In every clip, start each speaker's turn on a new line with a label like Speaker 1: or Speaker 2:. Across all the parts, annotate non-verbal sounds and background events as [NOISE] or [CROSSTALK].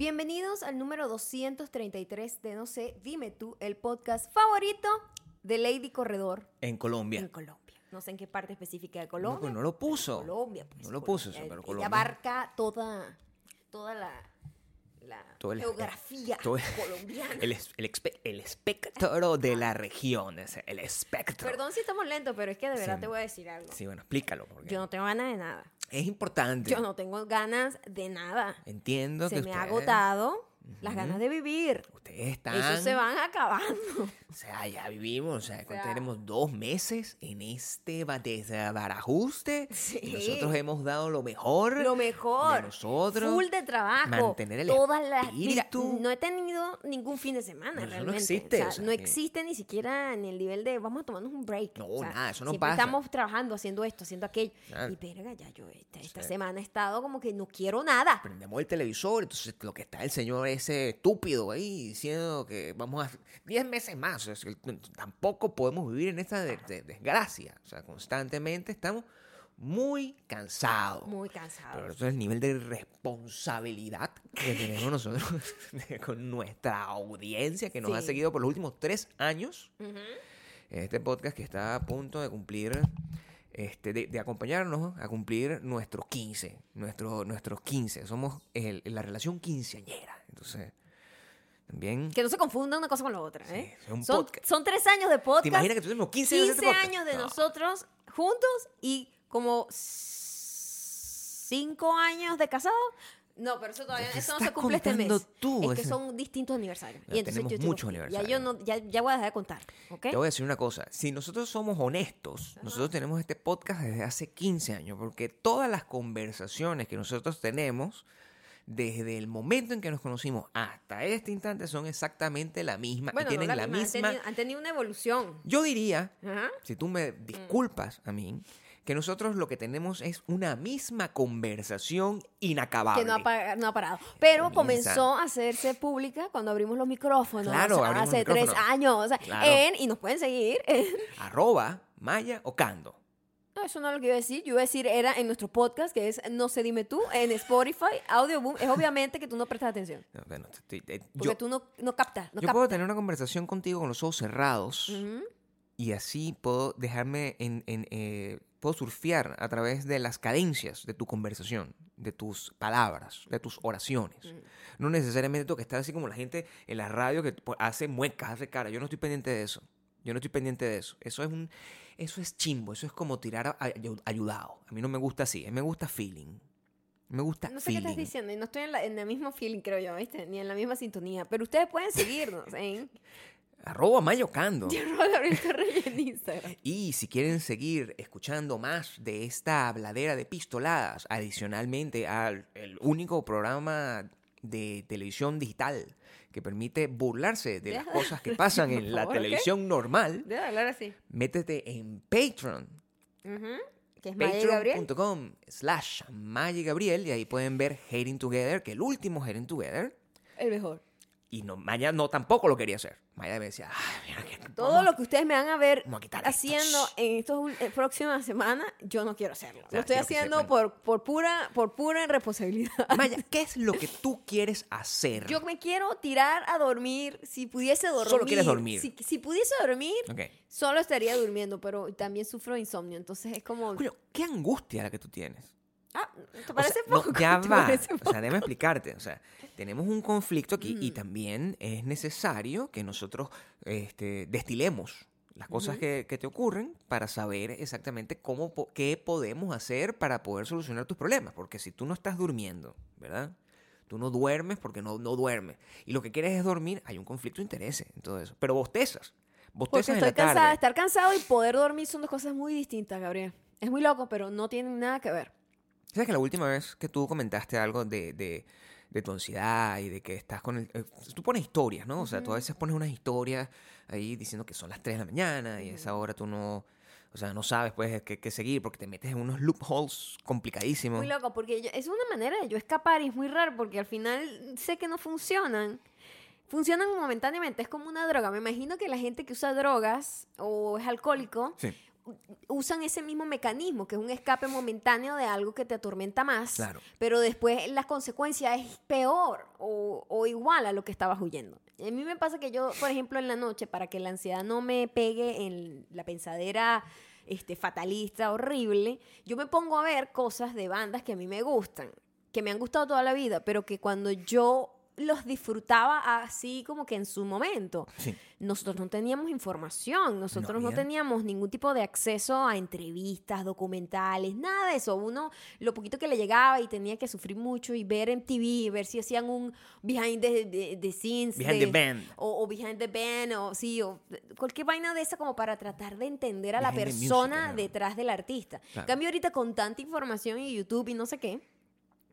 Speaker 1: Bienvenidos al número 233 de No sé, dime tú, el podcast favorito de Lady Corredor
Speaker 2: En Colombia.
Speaker 1: en Colombia. No sé en qué parte específica de
Speaker 2: No,
Speaker 1: Colombia.
Speaker 2: pues no lo puso.
Speaker 1: Colombia, pues.
Speaker 2: No lo puso
Speaker 1: Colombia.
Speaker 2: pero
Speaker 1: Ella
Speaker 2: Colombia.
Speaker 1: abarca toda, toda la, la
Speaker 2: Todo el-
Speaker 1: geografía [LAUGHS]
Speaker 2: todo el-
Speaker 1: colombiana.
Speaker 2: El, es- el, espe- el espectro de la región. ese, El espectro.
Speaker 1: Perdón si estamos lentos, pero es que de verdad
Speaker 2: Sí.
Speaker 1: te voy a decir algo.
Speaker 2: Sí, bueno, explícalo. Porque
Speaker 1: Yo no tengo ganas de nada.
Speaker 2: Es importante.
Speaker 1: Yo no tengo ganas de nada.
Speaker 2: Entiendo
Speaker 1: Se
Speaker 2: que
Speaker 1: me ha agotado las ganas de vivir.
Speaker 2: Ustedes están.
Speaker 1: Eso se van acabando.
Speaker 2: O sea, ya vivimos, o sea,
Speaker 1: O sea-
Speaker 2: tenemos dos meses en este ba- desbarajuste.
Speaker 1: Sí.
Speaker 2: Y nosotros hemos dado lo mejor.
Speaker 1: Lo mejor.
Speaker 2: De nosotros.
Speaker 1: Full de trabajo.
Speaker 2: mantener el
Speaker 1: Todas las. Mira, no he tenido ningún fin de semana
Speaker 2: No, eso no
Speaker 1: realmente.
Speaker 2: existe,
Speaker 1: O sea,
Speaker 2: o sea,
Speaker 1: no
Speaker 2: que-
Speaker 1: existe ni siquiera en el nivel de vamos a tomarnos un break.
Speaker 2: No, nada, eso no pasa.
Speaker 1: Estamos trabajando, haciendo esto, haciendo aquello.
Speaker 2: Nada.
Speaker 1: Y verga, ya yo esta, esta semana he estado como que no quiero nada.
Speaker 2: Prendemos el televisor, entonces lo que está el señor ese estúpido ahí diciendo que vamos a 10 meses más. O sea, tampoco podemos vivir en esta de- de- desgracia. O sea, constantemente estamos muy cansados.
Speaker 1: Muy cansado.
Speaker 2: Pero eso es el nivel de responsabilidad que [LAUGHS] tenemos nosotros [LAUGHS] con nuestra audiencia que nos ha seguido por los últimos tres años. Este podcast que está a punto de cumplir, este, de, de acompañarnos a cumplir nuestros 15, nuestro, nuestros 15. Somos el- la relación quinceañera. Entonces, también...
Speaker 1: Que no se confunda una cosa con la otra, ¿eh? son,
Speaker 2: podcast.
Speaker 1: son tres años de podcast.
Speaker 2: ¿Te imaginas que tuvimos 15 años de
Speaker 1: 15
Speaker 2: este
Speaker 1: años de
Speaker 2: No.
Speaker 1: nosotros juntos y como 5 años de casado. No, pero eso todavía
Speaker 2: ¿Qué
Speaker 1: eso no se cumple este mes.
Speaker 2: tú?
Speaker 1: Es que
Speaker 2: Ese-
Speaker 1: son distintos aniversarios.
Speaker 2: Ya
Speaker 1: Y entonces
Speaker 2: tenemos
Speaker 1: yo
Speaker 2: muchos
Speaker 1: Ya
Speaker 2: aniversarios.
Speaker 1: yo no, ya, ya voy a dejar de contar, ¿ok?
Speaker 2: Te voy a decir una cosa, si nosotros somos honestos, nosotros tenemos este podcast desde hace 15 años, porque todas las conversaciones que nosotros tenemos, desde el momento en que nos conocimos hasta este instante, son exactamente la misma
Speaker 1: Bueno,
Speaker 2: y tienen
Speaker 1: no
Speaker 2: la,
Speaker 1: misma, han tenido- han tenido una evolución.
Speaker 2: Yo diría,
Speaker 1: Ajá.
Speaker 2: si tú me disculpas a mí, que nosotros lo que tenemos es una misma conversación inacabable.
Speaker 1: Que no ha, pa- no ha parado. Pero
Speaker 2: Comienza.
Speaker 1: comenzó a hacerse pública cuando abrimos los micrófonos.
Speaker 2: Claro,
Speaker 1: hace,
Speaker 2: abrimos
Speaker 1: hace tres años.
Speaker 2: Claro.
Speaker 1: En, y nos pueden seguir en [LAUGHS]
Speaker 2: Arroba, Maya o Cando.
Speaker 1: No, eso no es lo que iba a decir. Yo iba a decir, era en nuestro podcast, que es No sé, dime tú, en Spotify, Audioboom. Es obviamente que tú no prestas atención.
Speaker 2: No, bueno, estoy- eh,
Speaker 1: Porque
Speaker 2: yo
Speaker 1: tú no, no captas. No
Speaker 2: yo puedo tener una conversación contigo con los ojos cerrados. Y así puedo dejarme en, en, eh, puedo surfear a través de las cadencias de tu conversación, de tus palabras, de tus oraciones. No necesariamente tengo que estar así como la gente en la radio que hace muecas, hace cara. Yo no estoy pendiente de eso. Yo no estoy pendiente de eso. Eso es un, eso es chimbo. Eso es como tirar a- a- ayudado. A mí no me gusta así. A mí me gusta feeling. Me gusta
Speaker 1: No sé
Speaker 2: feeling.
Speaker 1: qué estás diciendo. y No estoy en, la- en el mismo feeling, creo yo, ¿viste? Ni en la misma sintonía. Pero ustedes pueden seguirnos en [LAUGHS]
Speaker 2: Arroba mayocando. [LAUGHS]
Speaker 1: En Instagram.
Speaker 2: Y si quieren seguir escuchando más de esta habladera de pistoladas, adicionalmente al el único programa de televisión digital que permite burlarse de las cosas que [LAUGHS] pasan en la televisión normal,
Speaker 1: Debe hablar así.
Speaker 2: métete en Patreon,
Speaker 1: Ujú. Que es Maya y Gabriel.
Speaker 2: patreon.com slash Maya y Gabriel, y ahí pueden ver Hating Together, que el último Hating Together,
Speaker 1: El mejor.
Speaker 2: Y no, Maya no tampoco lo quería hacer. Maya me decía, ay, mira que
Speaker 1: Todo lo que ustedes me van a ver
Speaker 2: a
Speaker 1: haciendo
Speaker 2: estos".
Speaker 1: en estas próximas semanas, yo no quiero hacerlo. lo estoy haciendo por, por, pura, por pura responsabilidad.
Speaker 2: Maya, [LAUGHS] ¿qué es lo que tú quieres hacer?
Speaker 1: Yo me quiero tirar a dormir. Si pudiese dormir.
Speaker 2: Solo quieres dormir.
Speaker 1: Si, si pudiese dormir, solo estaría durmiendo, pero también sufro insomnio. Entonces es como.
Speaker 2: Coño, qué angustia la que tú tienes.
Speaker 1: Ah, ¿te
Speaker 2: O
Speaker 1: parece
Speaker 2: no,
Speaker 1: poco?
Speaker 2: ya [LAUGHS]
Speaker 1: ¿Te
Speaker 2: va. O sea, déjame explicarte. O sea, tenemos un conflicto aquí y también es necesario que nosotros este, destilemos las cosas que, que te ocurren para saber exactamente cómo, qué podemos hacer para poder solucionar tus problemas. Porque si tú no estás durmiendo, ¿verdad? Tú no duermes porque no, no duermes. Y lo que quieres es dormir, hay un conflicto de intereses en todo eso. Pero bostezas.
Speaker 1: Porque
Speaker 2: Bostezas en
Speaker 1: estoy
Speaker 2: tarde.
Speaker 1: Estar cansado y poder dormir son dos cosas muy distintas, Gabriel. Es muy loco, pero no tienen nada que ver.
Speaker 2: ¿Sabes que la última vez que tú comentaste algo de, de, de tu ansiedad y de que estás con el... eh, tú pones historias, ¿no? O sea, tú a veces pones unas historias ahí diciendo que son las 3 de la mañana y a esa hora tú no... O sea, no sabes pues qué, qué seguir porque te metes en unos loopholes complicadísimos.
Speaker 1: Muy loco, porque yo- es una manera de yo escapar y es muy raro porque al final sé que no funcionan. Funcionan momentáneamente, es como una droga. Me imagino que la gente que usa drogas o es alcohólico
Speaker 2: Sí.
Speaker 1: Usan ese mismo mecanismo, que es un escape momentáneo de algo que te atormenta más,
Speaker 2: Claro.
Speaker 1: pero después la consecuencia es peor o, o igual a lo que estabas huyendo. A mí me pasa que yo, por ejemplo, en la noche, para que la ansiedad no me pegue en la pensadera este, fatalista, horrible, yo me pongo a ver cosas de bandas que a mí me gustan, que me han gustado toda la vida, pero que cuando yo los disfrutaba así como que en su momento,
Speaker 2: Sí.
Speaker 1: nosotros no teníamos información, nosotros no, teníamos ningún tipo de acceso a entrevistas, documentales, nada de eso. Uno, lo poquito que le llegaba y tenía que sufrir mucho y ver en TV, ver si hacían un behind the, the- the scenes.
Speaker 2: Behind
Speaker 1: de-
Speaker 2: the band.
Speaker 1: O, o behind the band, o sí, o cualquier vaina de esa como para tratar de entender a la
Speaker 2: Behind music,
Speaker 1: persona
Speaker 2: claro.
Speaker 1: detrás del artista. En
Speaker 2: Claro.
Speaker 1: cambio, ahorita con tanta información y YouTube y no sé qué,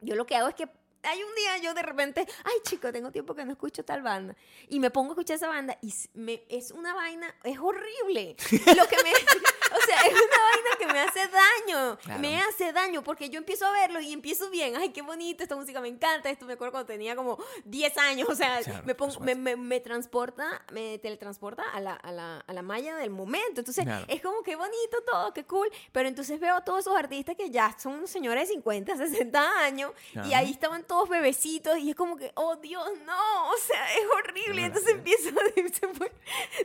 Speaker 1: yo lo que hago es que hay un día yo de repente, ay chico, tengo tiempo que no escucho tal banda. Y me pongo a escuchar esa banda y me, es una vaina, es horrible. Lo que me, [LAUGHS] o sea, es una vaina que me hace daño.
Speaker 2: Claro.
Speaker 1: Me hace daño porque yo empiezo a verlo y empiezo bien. Ay, qué bonito, esta música me encanta. Esto me acuerdo cuando tenía como 10 años. O sea,
Speaker 2: Claro,
Speaker 1: me, pongo, me, me, me transporta, me teletransporta a la, a, la, a la malla del momento. Entonces,
Speaker 2: Claro.
Speaker 1: es como que bonito todo, qué cool. Pero entonces veo a todos esos artistas que ya son señores de 50, 60 años y ahí estaban todos bebecitos y es como que, oh Dios, no, o sea, es horrible. Entonces empieza, después,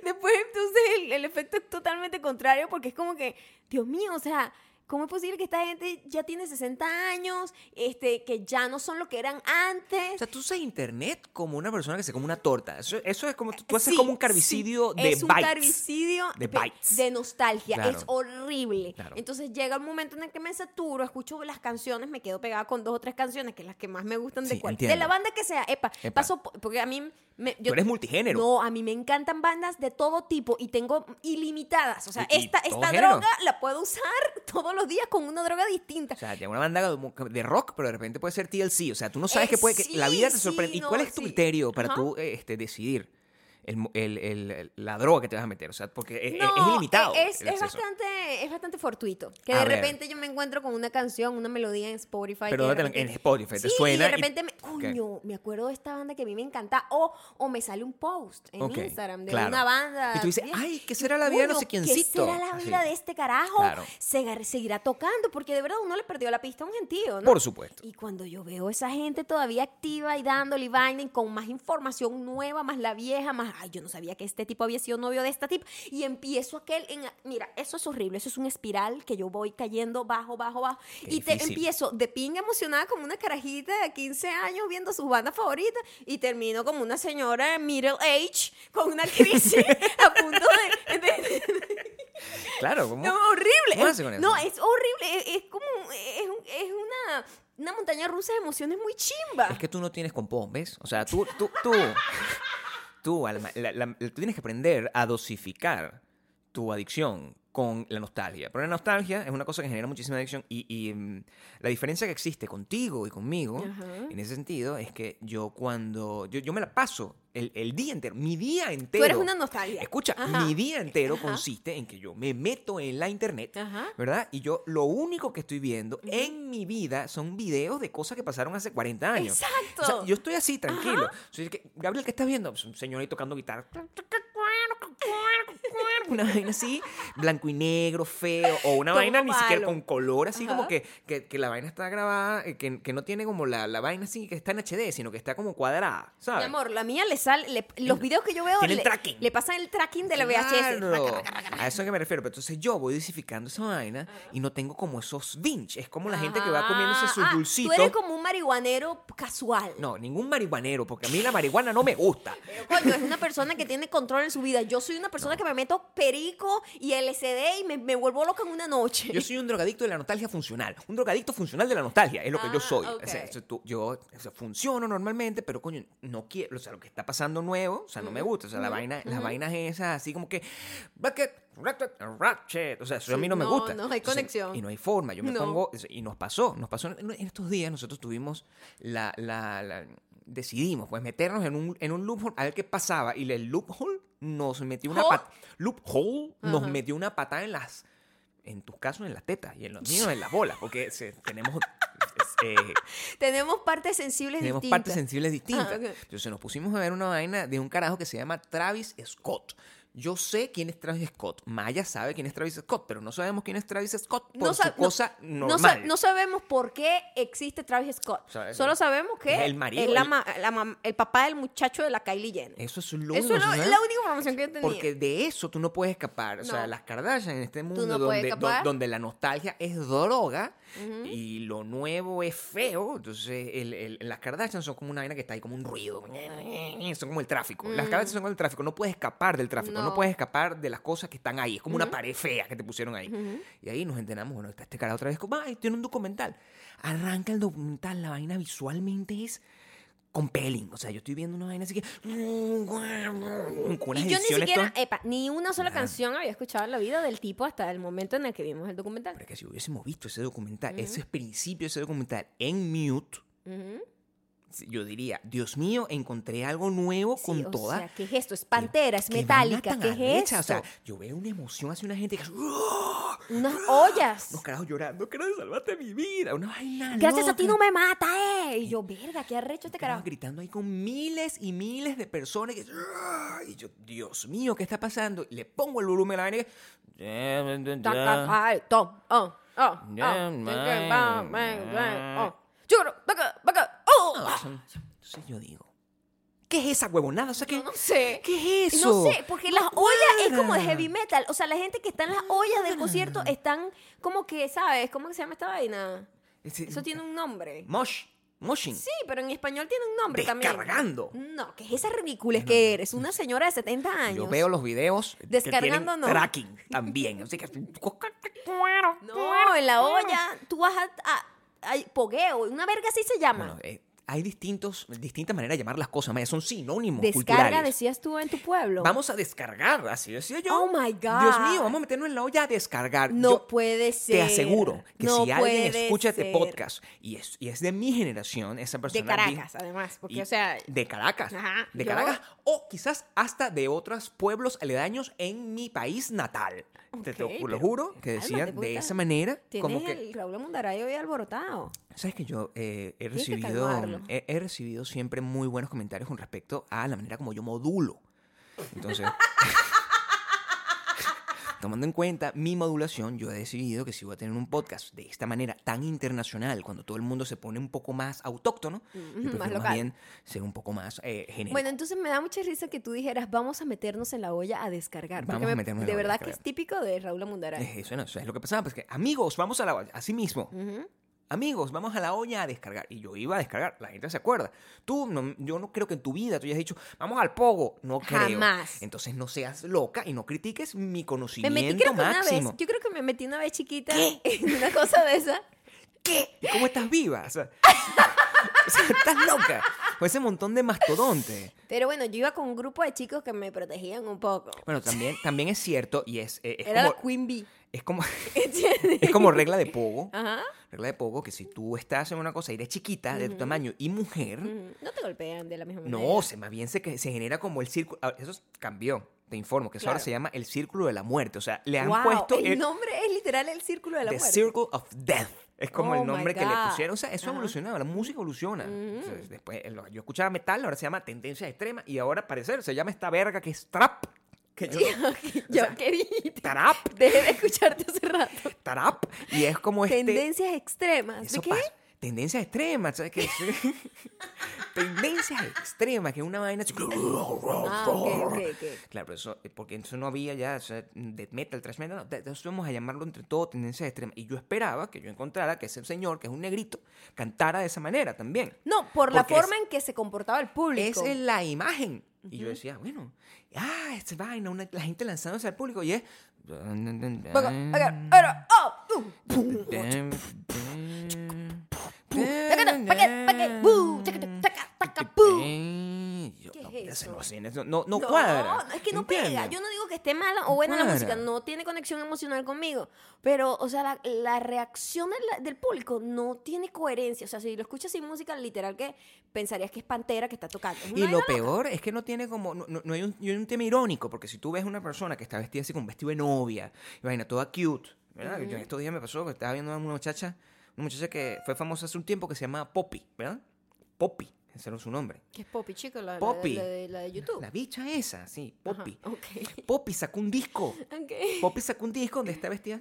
Speaker 1: después entonces el, el efecto es totalmente contrario porque es como que, Dios mío, o sea... ¿Cómo es posible que esta gente ya tiene 60 años, este, que ya no son lo que eran antes?
Speaker 2: O sea, tú usas internet como una persona que se come una torta. Eso, eso es como, tú, tú haces
Speaker 1: Sí,
Speaker 2: como un
Speaker 1: sí.
Speaker 2: carbicidio de
Speaker 1: es un carbicidio
Speaker 2: De bytes.
Speaker 1: de nostalgia.
Speaker 2: Claro.
Speaker 1: Es horrible.
Speaker 2: Claro.
Speaker 1: Entonces llega el momento en el que me saturo, escucho las canciones, me quedo pegada con dos o tres canciones, que es las que más me gustan de
Speaker 2: Sí,
Speaker 1: cual. De la banda que sea. Epa,
Speaker 2: Epa.
Speaker 1: paso po- porque a mí me, yo-
Speaker 2: Tú eres multigénero.
Speaker 1: No, a mí me encantan bandas de todo tipo y tengo ilimitadas. O sea,
Speaker 2: Y- y
Speaker 1: esta, esta
Speaker 2: género.
Speaker 1: droga la puedo usar [LAUGHS] todos los días con una droga distinta.
Speaker 2: O sea, tiene una banda de- rock, pero de repente puede ser TLC. O sea, tú no sabes
Speaker 1: Eh,
Speaker 2: que puede que
Speaker 1: sí,
Speaker 2: la vida te
Speaker 1: sí,
Speaker 2: sorprende. ¿Y
Speaker 1: no,
Speaker 2: cuál es tu criterio para
Speaker 1: Ajá.
Speaker 2: tú eh, este, decidir el, el- el- la droga que te vas a meter? O sea, porque es, es-
Speaker 1: No,
Speaker 2: es ilimitado.
Speaker 1: Es,
Speaker 2: el
Speaker 1: es
Speaker 2: acceso.
Speaker 1: bastante, es bastante fortuito. Que
Speaker 2: A
Speaker 1: de
Speaker 2: ver.
Speaker 1: repente yo me encuentro con una canción, una melodía en Spotify.
Speaker 2: Pero
Speaker 1: que de
Speaker 2: ¿dónde te la-
Speaker 1: repente-
Speaker 2: en Spotify te suena
Speaker 1: Y de
Speaker 2: y-
Speaker 1: repente, me, coño, me acuerdo de esta banda que a mí me encanta. O, o me sale un post en Instagram de
Speaker 2: claro.
Speaker 1: una banda.
Speaker 2: Y tú dices, ay, ¿qué será la vida de no sé quiéncito?
Speaker 1: ¿Qué será la
Speaker 2: Así.
Speaker 1: vida de este carajo?
Speaker 2: Claro.
Speaker 1: Seguirá tocando, porque de verdad uno le perdió la pista a un gentío, ¿no?
Speaker 2: Por supuesto.
Speaker 1: Y cuando yo veo esa gente todavía activa y dándole y vaina y con más información nueva, más la vieja, más, ay, yo no sabía que este tipo había sido novio de esta tip y empiezo aquel en, mira, eso es horrible, eso es un espiral que yo voy cayendo bajo, bajo, bajo
Speaker 2: Qué
Speaker 1: y te
Speaker 2: difícil.
Speaker 1: empiezo de pinga emocionada como una carajita de 15 años viendo sus bandas favoritas y termino como una señora middle age con una crisis [LAUGHS] a punto de- de
Speaker 2: Claro, ¿cómo?
Speaker 1: no, horrible.
Speaker 2: ¿Cómo
Speaker 1: Es-
Speaker 2: hace con eso?
Speaker 1: no, es horrible. Es, es como. Es, es una, una montaña rusa de emociones muy chimba.
Speaker 2: Es que tú no tienes compón, ¿ves? O sea, tú, tú, tú, [LAUGHS] tú, la- la- tienes que aprender a dosificar tu adicción con la nostalgia. Pero la nostalgia es una cosa que genera muchísima adicción y, y, mm, la diferencia que existe contigo y conmigo en ese sentido es que yo cuando, yo, yo me la paso el, el día entero, mi día entero.
Speaker 1: Tú eres una nostalgia.
Speaker 2: Escucha,
Speaker 1: Ajá.
Speaker 2: mi día entero
Speaker 1: Ajá.
Speaker 2: consiste en que yo me meto en la internet,
Speaker 1: Ajá.
Speaker 2: ¿verdad? Y yo lo único que estoy viendo en mi vida son videos de cosas que pasaron hace 40 años.
Speaker 1: Exacto.
Speaker 2: O sea, yo estoy así, tranquilo. O sea, que, Gabriel, ¿qué estás viendo? Pues un señor ahí tocando guitarra. Una vaina así, blanco y negro, feo, o una
Speaker 1: Todo
Speaker 2: vaina ni siquiera con color, así como que, que, que la vaina está grabada, eh, que, que no tiene como la, la vaina así que está en HD, sino que está como cuadrada,
Speaker 1: Mi
Speaker 2: ¿sabes?
Speaker 1: amor, la mía le sale. le- los videos que yo veo. Le,
Speaker 2: tracking.
Speaker 1: le pasan el tracking de la VHS.
Speaker 2: Claro.
Speaker 1: Raca, raca, raca, raca.
Speaker 2: A eso es que me refiero. Pero entonces yo voy dosificando esa vaina y no tengo como esos binge. Es como la gente que va comiéndose sus
Speaker 1: Ah, ah,
Speaker 2: dulcitos.
Speaker 1: Tú eres como un marihuanero casual.
Speaker 2: No, ningún marihuanero, porque a mí la marihuana no me gusta.
Speaker 1: Coño, es una persona que tiene control en su vida. Yo soy una persona que me meto perico y LSD y me, me vuelvo loca en una noche.
Speaker 2: Yo soy un drogadicto de la nostalgia funcional. Un drogadicto funcional de la nostalgia. Es lo que yo
Speaker 1: Ah,
Speaker 2: soy. O sea, yo o sea, funciono normalmente, pero coño, no quiero. O sea, lo que está pasando nuevo, o sea, no me gusta. O sea, la vaina, las vainas esas así como que. O sea, eso a mí no me gusta.
Speaker 1: no hay
Speaker 2: Entonces,
Speaker 1: conexión.
Speaker 2: y no hay forma. Yo me
Speaker 1: No.
Speaker 2: pongo. Y nos pasó. Nos pasó en, en estos días. Nosotros tuvimos la. la- la- decidimos pues meternos en un, en un loophole a ver qué pasaba y el loophole nos metió una
Speaker 1: ¿Hole?
Speaker 2: pat- loophole nos metió una patada en las en tus casos en las tetas y en los míos en las [LAUGHS] bolas, porque se- tenemos, eh,
Speaker 1: Tenemos partes sensibles
Speaker 2: tenemos
Speaker 1: distintas.
Speaker 2: partes sensibles distintas.
Speaker 1: Ah, ok.
Speaker 2: Entonces nos pusimos a ver una vaina de un carajo que se llama Travis Scott, Yo sé quién es Travis Scott. Maya sabe quién es Travis Scott, pero no sabemos quién es Travis Scott por
Speaker 1: No
Speaker 2: su cosa
Speaker 1: No,
Speaker 2: normal.
Speaker 1: no sabemos por qué existe Travis Scott. Solo sabemos que
Speaker 2: es el marido,
Speaker 1: es la
Speaker 2: el-
Speaker 1: la papá del muchacho de la Kylie Jenner.
Speaker 2: Eso es lo
Speaker 1: Eso
Speaker 2: único
Speaker 1: es la única información que yo tenía.
Speaker 2: Porque de eso tú no puedes escapar. O sea, las Kardashian en este mundo donde, do-
Speaker 1: escapar.
Speaker 2: donde la nostalgia es droga y lo nuevo es feo. Entonces, el- el- las Kardashian son como una vaina que está ahí como un ruido. Son como el tráfico. Las Kardashian son como el tráfico. No puedes escapar del tráfico. No,
Speaker 1: No.
Speaker 2: puedes escapar de las cosas que están ahí. Es como una pared fea que te pusieron ahí. Y ahí nos enteramos, bueno, está este cara otra vez como, ay, tiene un documental. Arranca el documental, la vaina visualmente es compelling. O sea, yo estoy viendo una vaina así que... [LAUGHS] Con
Speaker 1: y yo ni siquiera,
Speaker 2: todas-
Speaker 1: epa, ni una sola canción había escuchado en la vida del tipo hasta el momento en el que vimos el documental.
Speaker 2: Pero es que si hubiésemos visto ese documental, ese principio de ese documental en mute,
Speaker 1: Ujú.
Speaker 2: Yo diría, Dios mío, encontré algo nuevo
Speaker 1: Sí,
Speaker 2: con
Speaker 1: o
Speaker 2: toda.
Speaker 1: sea, ¿qué es esto? Es pantera, es
Speaker 2: qué
Speaker 1: metálica, ¿qué
Speaker 2: arrecha,
Speaker 1: es
Speaker 2: O sea,
Speaker 1: esto?
Speaker 2: yo veo una emoción hacia una gente que ¡Oh!
Speaker 1: Unas ollas.
Speaker 2: unos carajos llorando, que salvaste mi vida, una vaina
Speaker 1: Gracias a ti no me mata, eh. Y yo, verga, qué arrecho este carajo.
Speaker 2: gritando ahí con miles y miles de personas que ¡Ah! y yo, Dios mío, ¿qué está pasando? Y le pongo el volumen a la vaina que-
Speaker 1: tom, oh, oh, oh, Oh.
Speaker 2: Entonces yo digo, ¿qué es esa huevonada? O sea, ¿qué,
Speaker 1: No, no sé.
Speaker 2: ¿qué es eso?
Speaker 1: No sé, porque las ollas es como de heavy metal. O sea, la gente que está en las ollas del concierto están como que, ¿sabes? ¿Cómo que se llama esta vaina?
Speaker 2: Ese-
Speaker 1: Eso tiene un nombre.
Speaker 2: Mosh, moshing.
Speaker 1: Sí, pero en español tiene un nombre también.
Speaker 2: Descargando.
Speaker 1: No, que es esa ridícula que eres. Una señora de 70 años.
Speaker 2: Yo veo los videos que
Speaker 1: Descargando,
Speaker 2: tienen
Speaker 1: no.
Speaker 2: tracking también. Así que...
Speaker 1: No, en la olla tú vas a, a- a- pogueo. Una verga así se llama.
Speaker 2: Bueno, eh, hay distintos, distintas maneras de llamar las cosas, Maya. Son sinónimos
Speaker 1: Descarga,
Speaker 2: culturales.
Speaker 1: decías tú en tu pueblo.
Speaker 2: Vamos a descargar, así decía yo.
Speaker 1: Oh, my God.
Speaker 2: Dios mío, vamos a meternos en la olla a descargar.
Speaker 1: No
Speaker 2: Yo
Speaker 1: puede ser.
Speaker 2: Te aseguro que
Speaker 1: No
Speaker 2: si alguien escucha este podcast y es, y es de mi generación, esa
Speaker 1: De
Speaker 2: persona...
Speaker 1: Caracas,
Speaker 2: di-
Speaker 1: además. Porque,
Speaker 2: y-
Speaker 1: o sea,
Speaker 2: De Caracas.
Speaker 1: Ajá,
Speaker 2: de
Speaker 1: yo-
Speaker 2: Caracas. O quizás hasta de otros pueblos aledaños en mi país natal. Te, lo juro que decían de esa manera.
Speaker 1: tienes
Speaker 2: Como que,
Speaker 1: el Raúl hoy alborotado.
Speaker 2: ¿Sabes que yo eh, he, recibido, he recibido siempre muy buenos comentarios con respecto a la manera como yo modulo? Entonces, [LAUGHS] tomando en cuenta mi modulación, yo he decidido que si voy a tener un podcast de esta manera tan internacional, cuando todo el mundo se pone un poco más autóctono, yo
Speaker 1: más
Speaker 2: prefiero más,
Speaker 1: local.
Speaker 2: bien ser un poco más eh, genérico.
Speaker 1: Bueno, entonces me da mucha risa que tú dijeras, vamos a meternos en la olla a descargar.
Speaker 2: Vamos
Speaker 1: porque
Speaker 2: a
Speaker 1: me-
Speaker 2: meternos en
Speaker 1: de
Speaker 2: la a
Speaker 1: verdad que es típico de Raúl Mundaray.
Speaker 2: Eh, Eso, no, eso es lo que pasaba, pues que amigos, vamos a la olla, así mismo.
Speaker 1: Ujú.
Speaker 2: Amigos, vamos a la olla a descargar. Y yo iba a descargar, la gente se acuerda. Tú, no- yo no creo que en tu vida tú hayas dicho, vamos al pogo. No creo.
Speaker 1: Jamás.
Speaker 2: Entonces no seas loca y no critiques mi
Speaker 1: Me
Speaker 2: conocimiento
Speaker 1: metí creo que
Speaker 2: máximo.
Speaker 1: una vez, yo creo que me metí una vez chiquita [LAUGHS] en una cosa de esa.
Speaker 2: ¿Qué? ¿Y cómo estás viva? O sea, [LAUGHS] o sea, estás loca. Con ese montón de mastodonte. [LAUGHS]
Speaker 1: Pero bueno, yo iba con un grupo de chicos que me protegían un poco.
Speaker 2: Bueno, también, también es cierto y es, eh, es
Speaker 1: Era
Speaker 2: como,
Speaker 1: la Queen Bee.
Speaker 2: es como [LAUGHS] es como regla de pogo.
Speaker 1: Ajá.
Speaker 2: Regla de pogo que si tú estás en una cosa y eres chiquita, de tu tamaño y mujer,
Speaker 1: Ujú. No te golpean de la misma manera.
Speaker 2: No, se, más bien se, que- se genera como el círculo. ah, Eso es- cambió, te informo, que eso ahora
Speaker 1: Claro.
Speaker 2: se llama el círculo de la muerte. O sea, le han
Speaker 1: Wow,
Speaker 2: puesto
Speaker 1: el
Speaker 2: el,
Speaker 1: nombre es literal el círculo de la
Speaker 2: The
Speaker 1: muerte.
Speaker 2: Circle of Death. Es como
Speaker 1: Oh,
Speaker 2: el nombre que le pusieron. O sea, eso ha evolucionado, la música evoluciona.
Speaker 1: Mm.
Speaker 2: Entonces, después, yo escuchaba metal, ahora se llama Tendencia Extrema y ahora, al parecer, se llama esta verga que es Trap. Que yo, [LAUGHS]
Speaker 1: Yo,
Speaker 2: sea,
Speaker 1: ¿qué [LAUGHS] dijiste?
Speaker 2: Trap,
Speaker 1: Dejé de escucharte hace rato.
Speaker 2: Trap. Y es como este...
Speaker 1: Tendencias extremas. ¿De qué?
Speaker 2: pasa. Tendencias extremas, ¿sabes qué? [LAUGHS] Tendencias extremas, que es una vaina así.
Speaker 1: Ah.
Speaker 2: Claro, eso, eh, porque eso no había ya, o sea, death metal, thrash metal, no, eso vamos a llamarlo entre todo tendencias extremas. Y yo esperaba que yo encontrara que ese señor, que es un negrito, cantara de esa manera también.
Speaker 1: No, por la
Speaker 2: Porque es-
Speaker 1: forma en que se comportaba el público.
Speaker 2: Es la imagen. Y yo decía, bueno, ah, esta vaina, una- la gente lanzándose al público y es...
Speaker 1: ¿Qué
Speaker 2: no, no, no, no
Speaker 1: No,
Speaker 2: cuadra.
Speaker 1: es que no
Speaker 2: ¿entiendes?
Speaker 1: pega. Yo no digo que esté mala o buena la
Speaker 2: cuadra.
Speaker 1: música, no tiene conexión emocional conmigo. Pero, o sea, la, la reacción de la- del público no tiene coherencia. O sea, si lo escuchas sin música, literal que pensarías que es Pantera que está tocando. Es
Speaker 2: Y lo
Speaker 1: loca.
Speaker 2: peor es que no tiene como. No, no- hay, un, hay un tema irónico, porque si tú ves una persona que está vestida así con vestido de novia, y vaina toda cute, ¿verdad? Yo estos días me pasó que estaba viendo a una muchacha, una muchacha que fue famosa hace un tiempo que se llama Poppy, ¿verdad? Poppy. Ese era su nombre.
Speaker 1: ¿Qué es Poppy, chico? La, la-
Speaker 2: Poppy.
Speaker 1: La, de, la de YouTube.
Speaker 2: La bicha esa, sí,
Speaker 1: Ajá,
Speaker 2: Poppy.
Speaker 1: Ok.
Speaker 2: Poppy sacó un disco. [LAUGHS]
Speaker 1: Ok.
Speaker 2: Poppy sacó un disco donde está vestida.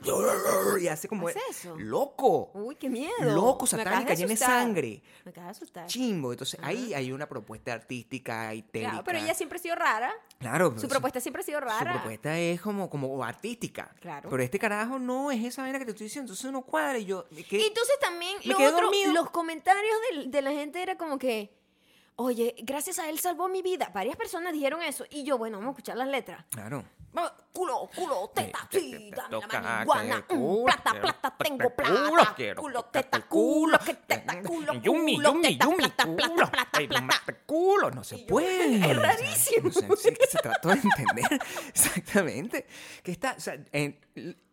Speaker 2: [LAUGHS] Y hace como.
Speaker 1: ¿Hace eso?
Speaker 2: ¡Loco!
Speaker 1: Uy, qué miedo.
Speaker 2: Loco, satánica,
Speaker 1: de
Speaker 2: llena de sangre.
Speaker 1: Me acabas de asustar.
Speaker 2: Chimbo. Entonces ahí hay una propuesta artística y técnica.
Speaker 1: Claro, pero ella siempre ha sido rara.
Speaker 2: Claro,
Speaker 1: Su
Speaker 2: su-
Speaker 1: propuesta siempre ha sido
Speaker 2: Su
Speaker 1: rara.
Speaker 2: propuesta es como, como artística.
Speaker 1: Claro.
Speaker 2: Pero este carajo no es esa vaina que te estoy diciendo. Entonces uno cuadra y yo. ¿qué?
Speaker 1: Y entonces también lo otro, los comentarios del- de, la gente era como que, oye, gracias a él salvó mi vida. Varias personas dijeron eso. Y yo, bueno, vamos a escuchar las letras.
Speaker 2: Claro.
Speaker 1: Culo, culo, teta,
Speaker 2: toca,
Speaker 1: marihuana, mm, plata, plata, tengo plata,
Speaker 2: quiero
Speaker 1: culo, teta,
Speaker 2: culo.
Speaker 1: que teta, culo,
Speaker 2: Yumi,
Speaker 1: culo,
Speaker 2: yumi,
Speaker 1: teta,
Speaker 2: yumi,
Speaker 1: plata,
Speaker 2: culo.
Speaker 1: plata, plata,
Speaker 2: culo. No se puede. [LAUGHS]
Speaker 1: es rarísimo.
Speaker 2: se trató de entender [LAUGHS] exactamente. Que está, o sea, en-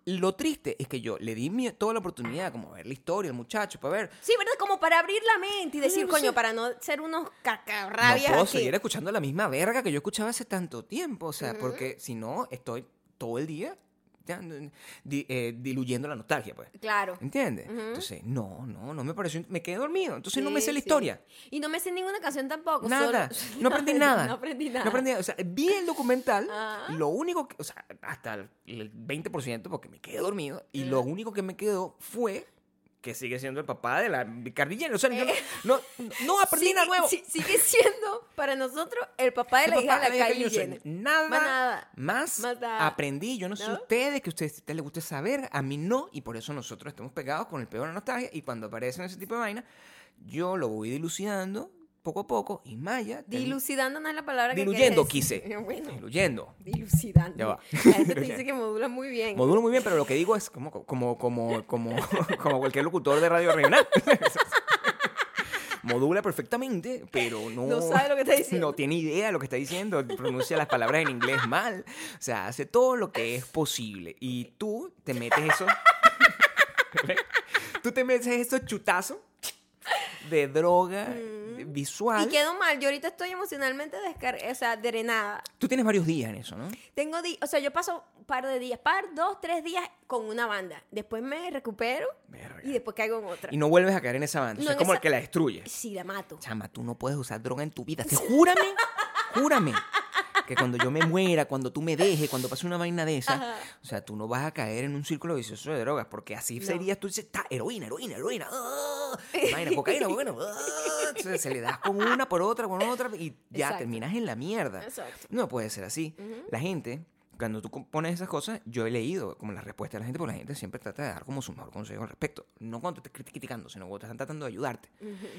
Speaker 2: lo triste es que yo le di mi- toda la oportunidad como ver la historia del muchacho, para ver.
Speaker 1: Sí, ¿verdad? Como para abrir la mente y decir,
Speaker 2: no
Speaker 1: coño, para no ser unos
Speaker 2: No
Speaker 1: cacarrabias
Speaker 2: puedo
Speaker 1: aquí.
Speaker 2: seguir escuchando la misma verga que yo escuchaba hace tanto tiempo. O sea, porque si no, estoy todo el día di- eh, diluyendo la nostalgia, pues.
Speaker 1: Claro.
Speaker 2: ¿Entiendes? Entonces, no, no, no me pareció. Me quedé dormido. Entonces no me sé la
Speaker 1: sí.
Speaker 2: historia.
Speaker 1: Y no me sé ninguna canción tampoco.
Speaker 2: Nada.
Speaker 1: solo-
Speaker 2: No aprendí [LAUGHS] nada.
Speaker 1: No aprendí nada.
Speaker 2: No aprendí nada. O sea, vi el documental.
Speaker 1: Ah.
Speaker 2: Lo único que. O sea, hasta el- el 20% porque me quedé dormido. Y lo único que me quedó fue que sigue siendo el papá de la Cardillera. O sea, yo no, no, no aprendí
Speaker 1: Sigue-
Speaker 2: nada nuevo.
Speaker 1: sigue siendo para nosotros el papá de la
Speaker 2: El
Speaker 1: hija
Speaker 2: papá
Speaker 1: de la.
Speaker 2: Jenner. Nada,
Speaker 1: Más nada.
Speaker 2: más
Speaker 1: Más nada.
Speaker 2: aprendí. Yo no sé
Speaker 1: ¿No?
Speaker 2: ustedes, que a ustedes, les guste saber, a mí no, y por eso nosotros estamos pegados con el peor de la nostalgia, y cuando aparecen ese tipo de vaina, yo lo voy dilucidando poco a poco, y Maya...
Speaker 1: Dilucidando no es la palabra que
Speaker 2: Diluyendo,
Speaker 1: quieres
Speaker 2: quise. [LAUGHS]
Speaker 1: Bueno,
Speaker 2: Diluyendo.
Speaker 1: dilucidando.
Speaker 2: Ya va. [LAUGHS]
Speaker 1: La gente te [LAUGHS] dice que modula muy bien.
Speaker 2: Modulo muy bien, pero lo que digo es como, como, como, como, como cualquier locutor de radio regional. Modula perfectamente, pero no...
Speaker 1: No sabe lo que está diciendo.
Speaker 2: No tiene idea de lo que está diciendo, pronuncia las palabras en inglés mal. O sea, hace todo lo que es posible. Y tú te metes eso... tú te metes esos chutazos de droga visual.
Speaker 1: Mm. y quedó mal. Yo ahorita estoy emocionalmente descar o sea, drenada.
Speaker 2: Tú tienes varios días en eso, ¿no?
Speaker 1: Tengo di- o sea, yo paso un par de días, par, dos, tres días con una banda. Después me recupero
Speaker 2: Verga.
Speaker 1: y después caigo en otra.
Speaker 2: Y no vuelves a caer en esa banda.
Speaker 1: No,
Speaker 2: es como
Speaker 1: esa-
Speaker 2: el que la destruye.
Speaker 1: Sí, la mato.
Speaker 2: Chama, tú no puedes usar droga en tu vida. Te júrame, júrame. [LAUGHS] Que cuando yo me muera, cuando tú me dejes, cuando pase una vaina de esa,
Speaker 1: Ajá.
Speaker 2: o sea, tú no vas a caer en un círculo vicioso de drogas, porque así
Speaker 1: No.
Speaker 2: serías tú dices, "Ta, heroína, heroína, heroína, ah, vaina, [LAUGHS] cocaína, cocaína, ah". Entonces se le das con una por otra, con otra, y ya
Speaker 1: Exacto.
Speaker 2: terminas en la mierda.
Speaker 1: Exacto.
Speaker 2: No puede ser así. La gente, cuando tú pones esas cosas, yo he leído como la respuesta de la gente, porque la gente siempre trata de dar como su mejor consejo al respecto. No cuando te están criticando, sino cuando te están tratando de ayudarte.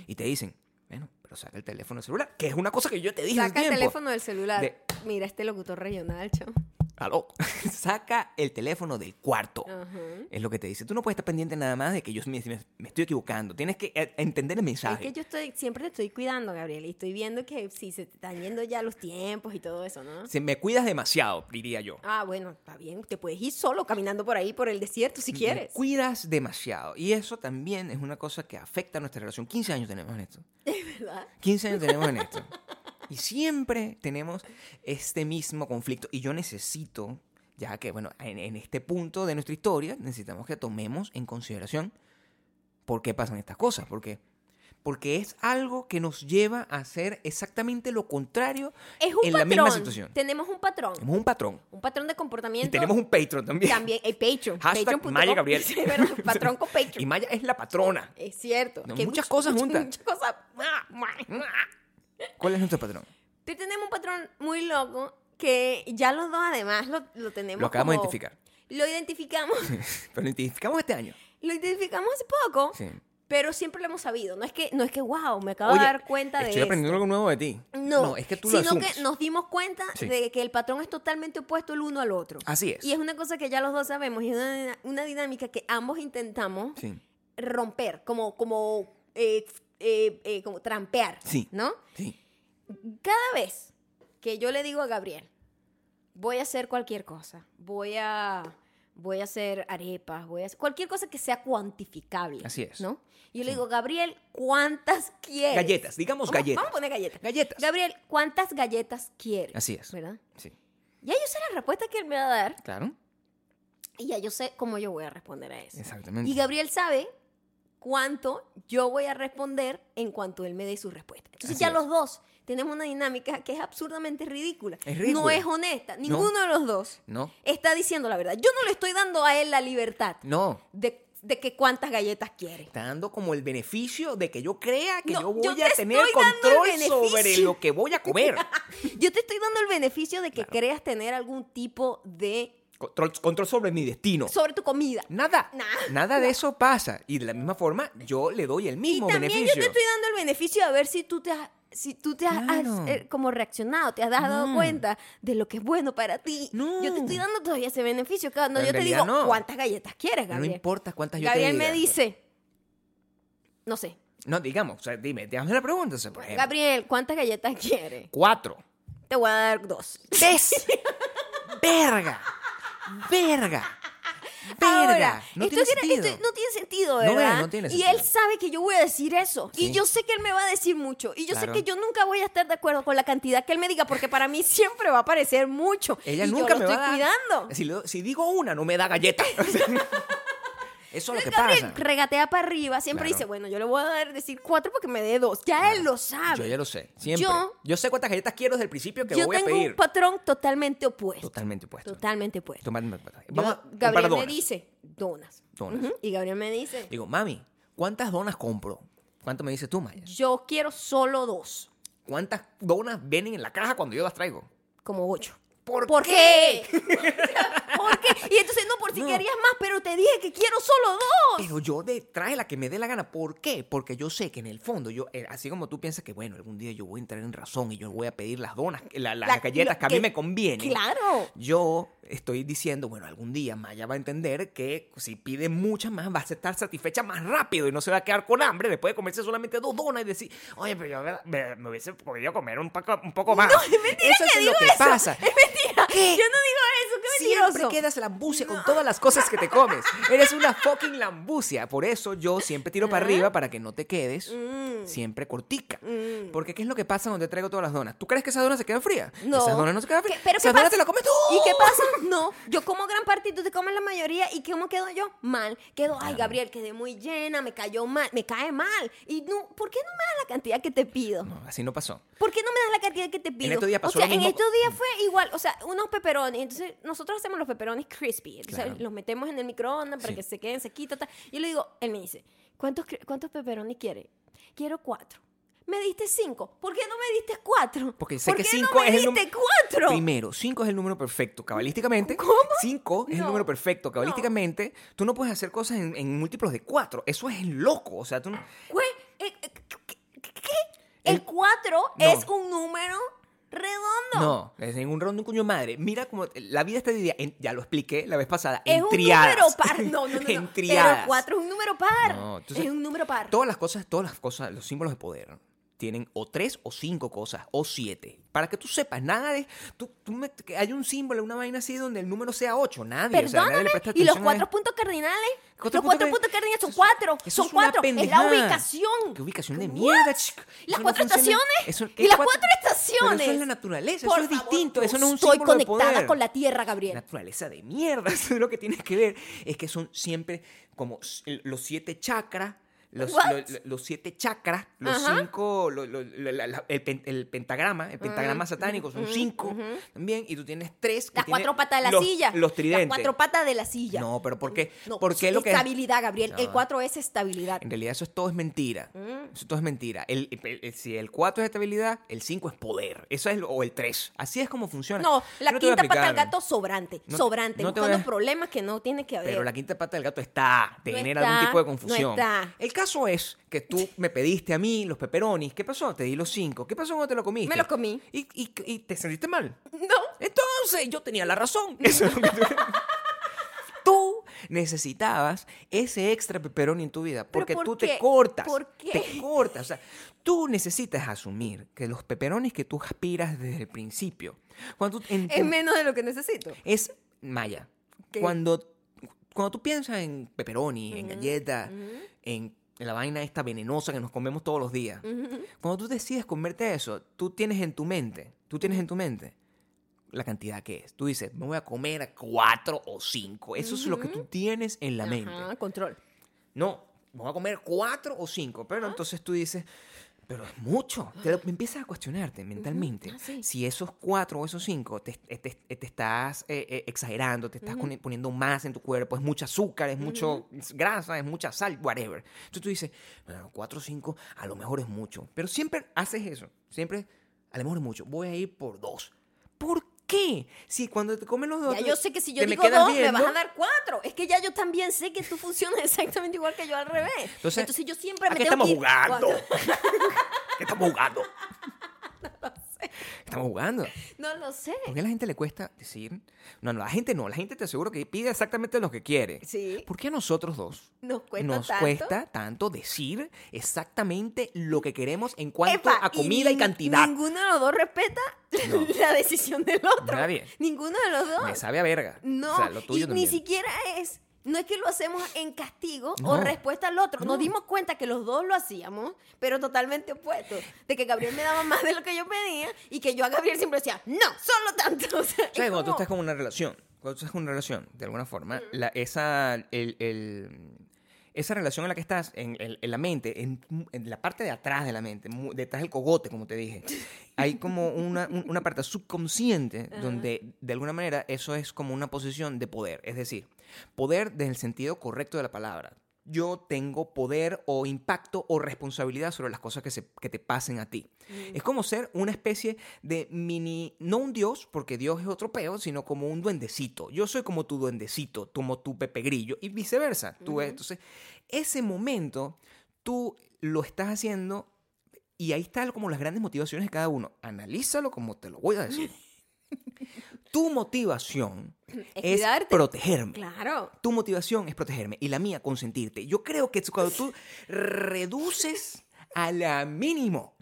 Speaker 2: Y te dicen, bueno, pero saca el teléfono celular, que es una cosa que yo te dije
Speaker 1: Saca el
Speaker 2: tiempo.
Speaker 1: teléfono del celular.
Speaker 2: De-
Speaker 1: Mira, este locutor regional, chamo.
Speaker 2: Aló. [LAUGHS] saca el teléfono del cuarto.
Speaker 1: Ajá.
Speaker 2: Es lo que te dice. Tú no puedes estar pendiente nada más de que yo me, me- me estoy equivocando. Tienes que eh, entender el
Speaker 1: Es
Speaker 2: mensaje.
Speaker 1: que yo estoy, siempre te estoy cuidando, Gabriel, y estoy viendo que sí, se te están yendo ya los tiempos y todo eso, ¿no?
Speaker 2: Se me cuidas demasiado, diría yo.
Speaker 1: Ah, bueno, está bien. Te puedes ir solo caminando por ahí, por el desierto, si
Speaker 2: Me
Speaker 1: quieres.
Speaker 2: cuidas demasiado. Y eso también es una cosa que afecta a nuestra relación. 15 años tenemos en esto. [LAUGHS]
Speaker 1: ¿Verdad?
Speaker 2: 15 años tenemos en esto. [LAUGHS] Y siempre tenemos este mismo conflicto. Y yo necesito, ya que, bueno, en, en este punto de nuestra historia, necesitamos que tomemos en consideración por qué pasan estas cosas. Porque, porque es algo que nos lleva a hacer exactamente lo contrario
Speaker 1: Es un
Speaker 2: en
Speaker 1: patrón.
Speaker 2: la misma situación.
Speaker 1: Tenemos un patrón.
Speaker 2: Tenemos un patrón.
Speaker 1: Un patrón de comportamiento.
Speaker 2: Y tenemos un Patreon también.
Speaker 1: También, el Patreon.
Speaker 2: Hashtag
Speaker 1: Patreon.com.
Speaker 2: Maya Gabriel. [LAUGHS]
Speaker 1: Patrón con [LAUGHS] Patreon.
Speaker 2: Y Maya es la patrona.
Speaker 1: Es cierto.
Speaker 2: No,
Speaker 1: que
Speaker 2: muchas
Speaker 1: much-
Speaker 2: cosas juntas.
Speaker 1: Muchas cosas.
Speaker 2: ¿Cuál es nuestro patrón?
Speaker 1: Tenemos un patrón muy loco que ya los dos además lo, lo tenemos
Speaker 2: Lo acabamos de identificar.
Speaker 1: Lo identificamos. [LAUGHS]
Speaker 2: Pero lo identificamos este año.
Speaker 1: lo identificamos hace poco.
Speaker 2: Sí.
Speaker 1: Pero siempre lo hemos sabido. No es que, no es que wow, me acabo
Speaker 2: Oye,
Speaker 1: de dar cuenta de
Speaker 2: estoy aprendiendo algo nuevo de ti.
Speaker 1: No,
Speaker 2: es que tú lo
Speaker 1: sino
Speaker 2: asumes.
Speaker 1: que nos dimos cuenta
Speaker 2: Sí.
Speaker 1: de que el patrón es totalmente opuesto el uno al otro.
Speaker 2: Así es.
Speaker 1: Y es una cosa que ya los dos sabemos y es una, una dinámica que ambos intentamos romper, como, como, eh, eh, eh, como trampear,
Speaker 2: Sí.
Speaker 1: ¿no?
Speaker 2: sí.
Speaker 1: Cada vez que yo le digo a Gabriel, voy a hacer cualquier cosa, voy a, voy a hacer arepas, voy a hacer cualquier cosa que sea cuantificable.
Speaker 2: Así es.
Speaker 1: ¿No? Y yo le digo, Gabriel, ¿cuántas quieres?
Speaker 2: Galletas, digamos
Speaker 1: Vamos-
Speaker 2: galletas.
Speaker 1: Vamos a poner galletas.
Speaker 2: Galletas.
Speaker 1: Gabriel, ¿cuántas galletas quieres?
Speaker 2: Así es.
Speaker 1: ¿Verdad?
Speaker 2: Sí,
Speaker 1: Ya yo sé la respuesta que él me va a dar
Speaker 2: claro.
Speaker 1: y ya yo sé cómo yo voy a responder a eso.
Speaker 2: Exactamente.
Speaker 1: Y Gabriel sabe cuánto yo voy a responder en cuanto él me dé su respuesta. Entonces
Speaker 2: Así
Speaker 1: ya
Speaker 2: es.
Speaker 1: los dos tenemos una dinámica que es absurdamente ridícula.
Speaker 2: Es
Speaker 1: No
Speaker 2: ridícula.
Speaker 1: es honesta. Ninguno de los dos
Speaker 2: No.
Speaker 1: está diciendo la verdad. Yo no le estoy dando a él la libertad
Speaker 2: No.
Speaker 1: de, de que cuántas galletas quiere.
Speaker 2: Está dando como el beneficio de que yo crea que
Speaker 1: No,
Speaker 2: yo voy
Speaker 1: yo
Speaker 2: a
Speaker 1: te
Speaker 2: tener control sobre lo que voy a comer. [LAUGHS]
Speaker 1: Yo te estoy dando el beneficio de que creas tener algún tipo de...
Speaker 2: control, control sobre mi destino.
Speaker 1: sobre tu comida.
Speaker 2: Nada.
Speaker 1: Nah.
Speaker 2: Nada de eso pasa. Y de la misma forma, yo le doy el
Speaker 1: Y
Speaker 2: mismo
Speaker 1: también
Speaker 2: beneficio.
Speaker 1: yo te estoy dando el beneficio de ver si tú te has, si tú te has,
Speaker 2: Claro.
Speaker 1: eh, como reaccionado, te has dado
Speaker 2: No.
Speaker 1: cuenta de lo que es bueno para ti.
Speaker 2: No.
Speaker 1: Yo te estoy dando todavía ese beneficio. Cuando yo te digo,
Speaker 2: no.
Speaker 1: ¿cuántas galletas quieres,
Speaker 2: No
Speaker 1: Gabriel?
Speaker 2: importa cuántas yo
Speaker 1: Gabriel
Speaker 2: te diga.
Speaker 1: me dice, no sé,
Speaker 2: No, digamos, o sea, dime, te la pregunta, o sea, por ejemplo.
Speaker 1: Gabriel, ¿cuántas galletas quieres?
Speaker 2: Cuatro.
Speaker 1: Te voy a dar dos.
Speaker 2: ¿Ves? [LAUGHS] ¡Verga! [LAUGHS] ¡Verga!
Speaker 1: Ahora,
Speaker 2: ¡Verga! No
Speaker 1: esto
Speaker 2: tiene
Speaker 1: tiene-
Speaker 2: sentido.
Speaker 1: esto no tiene sentido, ¿verdad?
Speaker 2: no tiene
Speaker 1: Y
Speaker 2: sentido.
Speaker 1: él sabe que yo voy a decir eso. Y yo sé que él me va a decir mucho. Y yo
Speaker 2: Claro.
Speaker 1: sé que yo nunca voy a estar de acuerdo con la cantidad que él me diga, porque para mí siempre va a parecer mucho.
Speaker 2: Ella
Speaker 1: y
Speaker 2: nunca
Speaker 1: yo
Speaker 2: me
Speaker 1: lo
Speaker 2: va
Speaker 1: estoy
Speaker 2: a dar.
Speaker 1: cuidando.
Speaker 2: Si, lo- si digo una, no me da galleta. O [LAUGHS] sea, Eso es lo que
Speaker 1: Gabriel
Speaker 2: pasa.
Speaker 1: regatea para arriba, siempre
Speaker 2: Claro.
Speaker 1: dice, bueno, yo le voy a dar decir cuatro porque me dé dos. Ya él lo sabe.
Speaker 2: Yo ya lo sé. Siempre.
Speaker 1: Yo-
Speaker 2: Yo, sé cuántas galletas quiero desde el principio que
Speaker 1: Yo
Speaker 2: voy a
Speaker 1: tengo
Speaker 2: pedir.
Speaker 1: un patrón totalmente opuesto.
Speaker 2: Totalmente opuesto.
Speaker 1: Totalmente opuesto.
Speaker 2: Totalmente opuesto.
Speaker 1: Yo-
Speaker 2: Vamos a comprar
Speaker 1: Gabriel me
Speaker 2: donas.
Speaker 1: dice, donas.
Speaker 2: Donas.
Speaker 1: Ujú, Y Gabriel me dice,
Speaker 2: Digo, mami, ¿cuántas donas compro? ¿Cuánto me dices tú, Maya?
Speaker 1: yo quiero solo dos.
Speaker 2: ¿Cuántas donas vienen en la caja cuando yo las traigo?
Speaker 1: Como ocho.
Speaker 2: ¿Por,
Speaker 1: ¿Por qué? [LAUGHS] ¿Por qué? Y entonces, no, por si
Speaker 2: No.
Speaker 1: querías más, pero te dije que quiero solo dos.
Speaker 2: Pero yo de, trae la que me dé la gana. ¿Por qué? Porque yo sé que en el fondo, yo eh, así como tú piensas que, bueno, algún día yo voy a entrar en razón y yo voy a pedir las donas, la- las
Speaker 1: La-
Speaker 2: galletas que a
Speaker 1: que-
Speaker 2: mí me convienen.
Speaker 1: Claro.
Speaker 2: Yo estoy diciendo, bueno, algún día Maya va a entender que si pide muchas más, va a estar satisfecha más rápido y no se va a quedar con hambre después de comerse solamente dos donas y decir, oye, pero yo me, hubiese podido comer un poco, un poco más.
Speaker 1: No, [LAUGHS] es mentira
Speaker 2: eso
Speaker 1: que
Speaker 2: es
Speaker 1: digo
Speaker 2: lo que
Speaker 1: eso.
Speaker 2: pasa.
Speaker 1: Es mentira.
Speaker 2: ¿Qué?
Speaker 1: Yo no digo eso, qué
Speaker 2: Siempre
Speaker 1: mentiroso.
Speaker 2: quedas lambucia con todas las cosas que te comes. Eres una fucking lambucia. Por eso yo siempre tiro para arriba para que no te quedes
Speaker 1: Mm.
Speaker 2: siempre cortica.
Speaker 1: Mm.
Speaker 2: Porque ¿qué es lo que pasa cuando te traigo todas las donas? ¿Tú crees que esas donas se quedan frías?
Speaker 1: No.
Speaker 2: Esas donas no se quedan
Speaker 1: ¿Qué-
Speaker 2: frías.
Speaker 1: pero qué
Speaker 2: esas donas
Speaker 1: pasa?
Speaker 2: te las comes tú.
Speaker 1: ¿Y qué pasa? [LAUGHS] No, yo como gran parte y tú te comes la mayoría. ¿Y cómo quedo yo? Mal. Quedo, ay, Gabriel, quedé muy llena, me cayó mal, me cae mal. Y no, ¿por qué no me das la cantidad que te pido?
Speaker 2: No, así no pasó.
Speaker 1: ¿Por qué no me das la cantidad que te pido?
Speaker 2: estos días pasó
Speaker 1: o sea,
Speaker 2: lo mismo-
Speaker 1: en estos días fue igual, o sea, unos pepperonis. Entonces, nosotros hacemos los pepperonis crispy. Entonces,
Speaker 2: Claro.
Speaker 1: los metemos en el microondas para
Speaker 2: Sí.
Speaker 1: que se queden sequitos. tal. Y yo le digo, él me dice, ¿cuántos, cuántos pepperonis quiere? Quiero cuatro. Me diste cinco. ¿Por qué no me diste cuatro?
Speaker 2: Porque sé
Speaker 1: ¿Por
Speaker 2: que
Speaker 1: qué
Speaker 2: cinco
Speaker 1: no me
Speaker 2: es el número-
Speaker 1: cuatro?
Speaker 2: Primero, 5 es el número perfecto. Cabalísticamente,
Speaker 1: ¿Cómo?
Speaker 2: 5 es el
Speaker 1: No.
Speaker 2: número perfecto. Cabalísticamente, tú no puedes hacer cosas en, en múltiplos de 4. Eso es loco. O sea, tú no-
Speaker 1: Güey, eh, eh, ¿qué?
Speaker 2: El-
Speaker 1: El cuatro
Speaker 2: No.
Speaker 1: es un número redondo.
Speaker 2: No, es en un rondo un cuño madre. Mira como la vida está dividida, en- ya lo expliqué la vez pasada,
Speaker 1: Es
Speaker 2: en
Speaker 1: un
Speaker 2: triadas.
Speaker 1: número par. [LAUGHS] No, no, no. no.
Speaker 2: en
Speaker 1: Pero
Speaker 2: triadas.
Speaker 1: el cuatro es un número par.
Speaker 2: No, entonces,
Speaker 1: es un número par.
Speaker 2: Todas las cosas, todas las cosas, los símbolos de poder tienen o tres o cinco cosas o siete. Para que tú sepas, nada de. Tú, tú me- que hay un símbolo, una vaina así donde el número sea ocho. Nadie. o sea, nadie le
Speaker 1: Perdóname.
Speaker 2: presta
Speaker 1: ¿Y los
Speaker 2: a
Speaker 1: cuatro puntos cardinales?
Speaker 2: Cuatro
Speaker 1: los cuatro
Speaker 2: puntos
Speaker 1: cardinales son cuatro. son cuatro. Es la ubicación.
Speaker 2: ¿Qué ubicación de mierda, chico?
Speaker 1: ¿Las
Speaker 2: no
Speaker 1: cuatro estaciones?
Speaker 2: Eso-
Speaker 1: ¿Y
Speaker 2: ¿qué
Speaker 1: las
Speaker 2: cuatro-
Speaker 1: estaciones?
Speaker 2: Pero eso es la naturaleza,
Speaker 1: Por
Speaker 2: eso es distinto, eso no es un
Speaker 1: Estoy
Speaker 2: símbolo de
Speaker 1: conectada
Speaker 2: poder.
Speaker 1: con la tierra, Gabriel.
Speaker 2: Naturaleza de mierda, [LAUGHS] eso es lo que tienes que ver. Es que son siempre como los siete chakras. Los, lo- los siete chakras, los
Speaker 1: Ajá.
Speaker 2: cinco, lo- lo- la- la- la- el, pen- el pentagrama, el pentagrama satánico, son cinco también, y tú tienes tres.
Speaker 1: Las cuatro patas de la
Speaker 2: los-
Speaker 1: silla.
Speaker 2: Los tridentes.
Speaker 1: Las cuatro patas de la silla.
Speaker 2: No, pero ¿por qué?
Speaker 1: No,
Speaker 2: ¿Por qué lo que
Speaker 1: estabilidad, Gabriel. El
Speaker 2: No.
Speaker 1: cuatro es estabilidad.
Speaker 2: En realidad eso es todo es mentira.
Speaker 1: Mm.
Speaker 2: Eso todo es mentira. El, si el 4 es estabilidad, el 5 es poder. Eso es lo- o el 3. Así es como funciona.
Speaker 1: No, la
Speaker 2: no
Speaker 1: quinta pata del gato sobrante. Sobrante. buscando
Speaker 2: a-
Speaker 1: problemas que no tiene que haber.
Speaker 2: Pero la quinta pata del gato está, te genera
Speaker 1: está,
Speaker 2: algún tipo de confusión.
Speaker 1: está.
Speaker 2: El caso es que tú me pediste a mí los pepperonis. ¿Qué pasó? Te di los cinco. ¿Qué pasó cuando te lo comiste?
Speaker 1: Me los comí.
Speaker 2: ¿Y, y, y te sentiste mal?
Speaker 1: No.
Speaker 2: Entonces yo tenía la razón. [LAUGHS] Eso es lo que tú... Tú necesitabas ese extra pepperoni en tu vida
Speaker 1: ¿Pero
Speaker 2: porque
Speaker 1: por
Speaker 2: tú
Speaker 1: qué?
Speaker 2: te cortas.
Speaker 1: ¿Por qué?
Speaker 2: Te cortas. O sea, tú necesitas asumir que los pepperonis que tú aspiras desde el principio, cuando tú en-
Speaker 1: Es menos de lo que necesito.
Speaker 2: es Maya.
Speaker 1: ¿Qué?
Speaker 2: Cuando, cuando tú piensas en pepperoni, en galleta, en la vaina esta venenosa que nos comemos todos los días, cuando tú decides comerte eso, tú tienes en tu mente, tú tienes en tu mente la cantidad que es. Tú dices, me voy a comer a cuatro o cinco. Eso es lo que tú tienes en la mente.
Speaker 1: Control.
Speaker 2: No, me voy a comer cuatro o cinco. Pero entonces tú dices, pero es mucho. Te lo- empiezas a cuestionarte mentalmente
Speaker 1: Ah, sí.
Speaker 2: si esos cuatro o esos cinco te, te- te- te estás eh, eh, exagerando, te estás poni- poniendo más en tu cuerpo, es mucho azúcar, es mucho grasa, es mucha sal, whatever. Entonces tú dices, bueno, cuatro o cinco a lo mejor es mucho. Pero siempre haces eso. Siempre, a lo mejor es mucho. Voy a ir por dos. ¿Por qué? Si cuando te comen los dos...
Speaker 1: Ya yo sé que si yo
Speaker 2: me
Speaker 1: digo
Speaker 2: quedas
Speaker 1: dos, me vas a dar cuatro. Es que ya yo también sé que tú funcionas [LAUGHS] exactamente igual que yo al revés.
Speaker 2: Entonces,
Speaker 1: Entonces, yo siempre
Speaker 2: ¿A
Speaker 1: me
Speaker 2: qué
Speaker 1: tengo
Speaker 2: estamos
Speaker 1: que ir-
Speaker 2: jugando? [LAUGHS] ¿Qué estamos jugando? [LAUGHS] [LAUGHS] Estamos jugando.
Speaker 1: No lo sé.
Speaker 2: ¿Por qué a la gente le cuesta decir? No, no, la gente no. La gente te aseguro que pide exactamente lo que quiere.
Speaker 1: Sí.
Speaker 2: ¿Por qué a nosotros dos
Speaker 1: Nos cuesta
Speaker 2: nos
Speaker 1: tanto.
Speaker 2: cuesta tanto decir exactamente lo que queremos en cuanto
Speaker 1: Epa,
Speaker 2: a comida y, cantidad?
Speaker 1: Ninguno de los dos respeta
Speaker 2: No. [LAUGHS]
Speaker 1: la decisión del otro.
Speaker 2: Nadie.
Speaker 1: Ninguno de los dos.
Speaker 2: Me sabe a verga.
Speaker 1: No,
Speaker 2: O sea, lo tuyo
Speaker 1: y ni siquiera es. No es que lo hacemos en castigo
Speaker 2: No.
Speaker 1: o respuesta al otro.
Speaker 2: No.
Speaker 1: Nos dimos cuenta que los dos lo hacíamos, pero totalmente opuestos. De que Gabriel me daba más de lo que yo pedía y que yo a Gabriel siempre decía, no, solo tanto. [LAUGHS] O sea,
Speaker 2: Cuando tú estás con una relación, cuando tú estás con una relación, de alguna forma, la- esa, el- el- esa relación en la que estás, en, en- en la mente, en, en la parte de atrás de la mente, detrás del cogote, como te dije, hay como una, un- una parte subconsciente donde, de alguna manera, eso es como una posición de poder. Es decir, poder desde el sentido correcto de la palabra. Yo tengo poder o impacto o responsabilidad sobre las cosas que, se, que te pasen a ti. Es como ser una especie de mini, no un dios, porque Dios es otro peo, sino como un duendecito. Yo soy como tu duendecito, como tu Pepe Grillo, y viceversa. Tú, Entonces, ese momento tú lo estás haciendo y ahí están como las grandes motivaciones de cada uno. Analízalo como te lo voy a decir. [LAUGHS] tu motivación
Speaker 1: Es
Speaker 2: protegerme.
Speaker 1: Claro.
Speaker 2: Tu motivación es protegerme y la mía consentirte. Yo creo que cuando tú reduces a la mínimo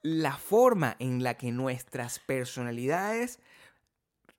Speaker 2: la forma en la que nuestras personalidades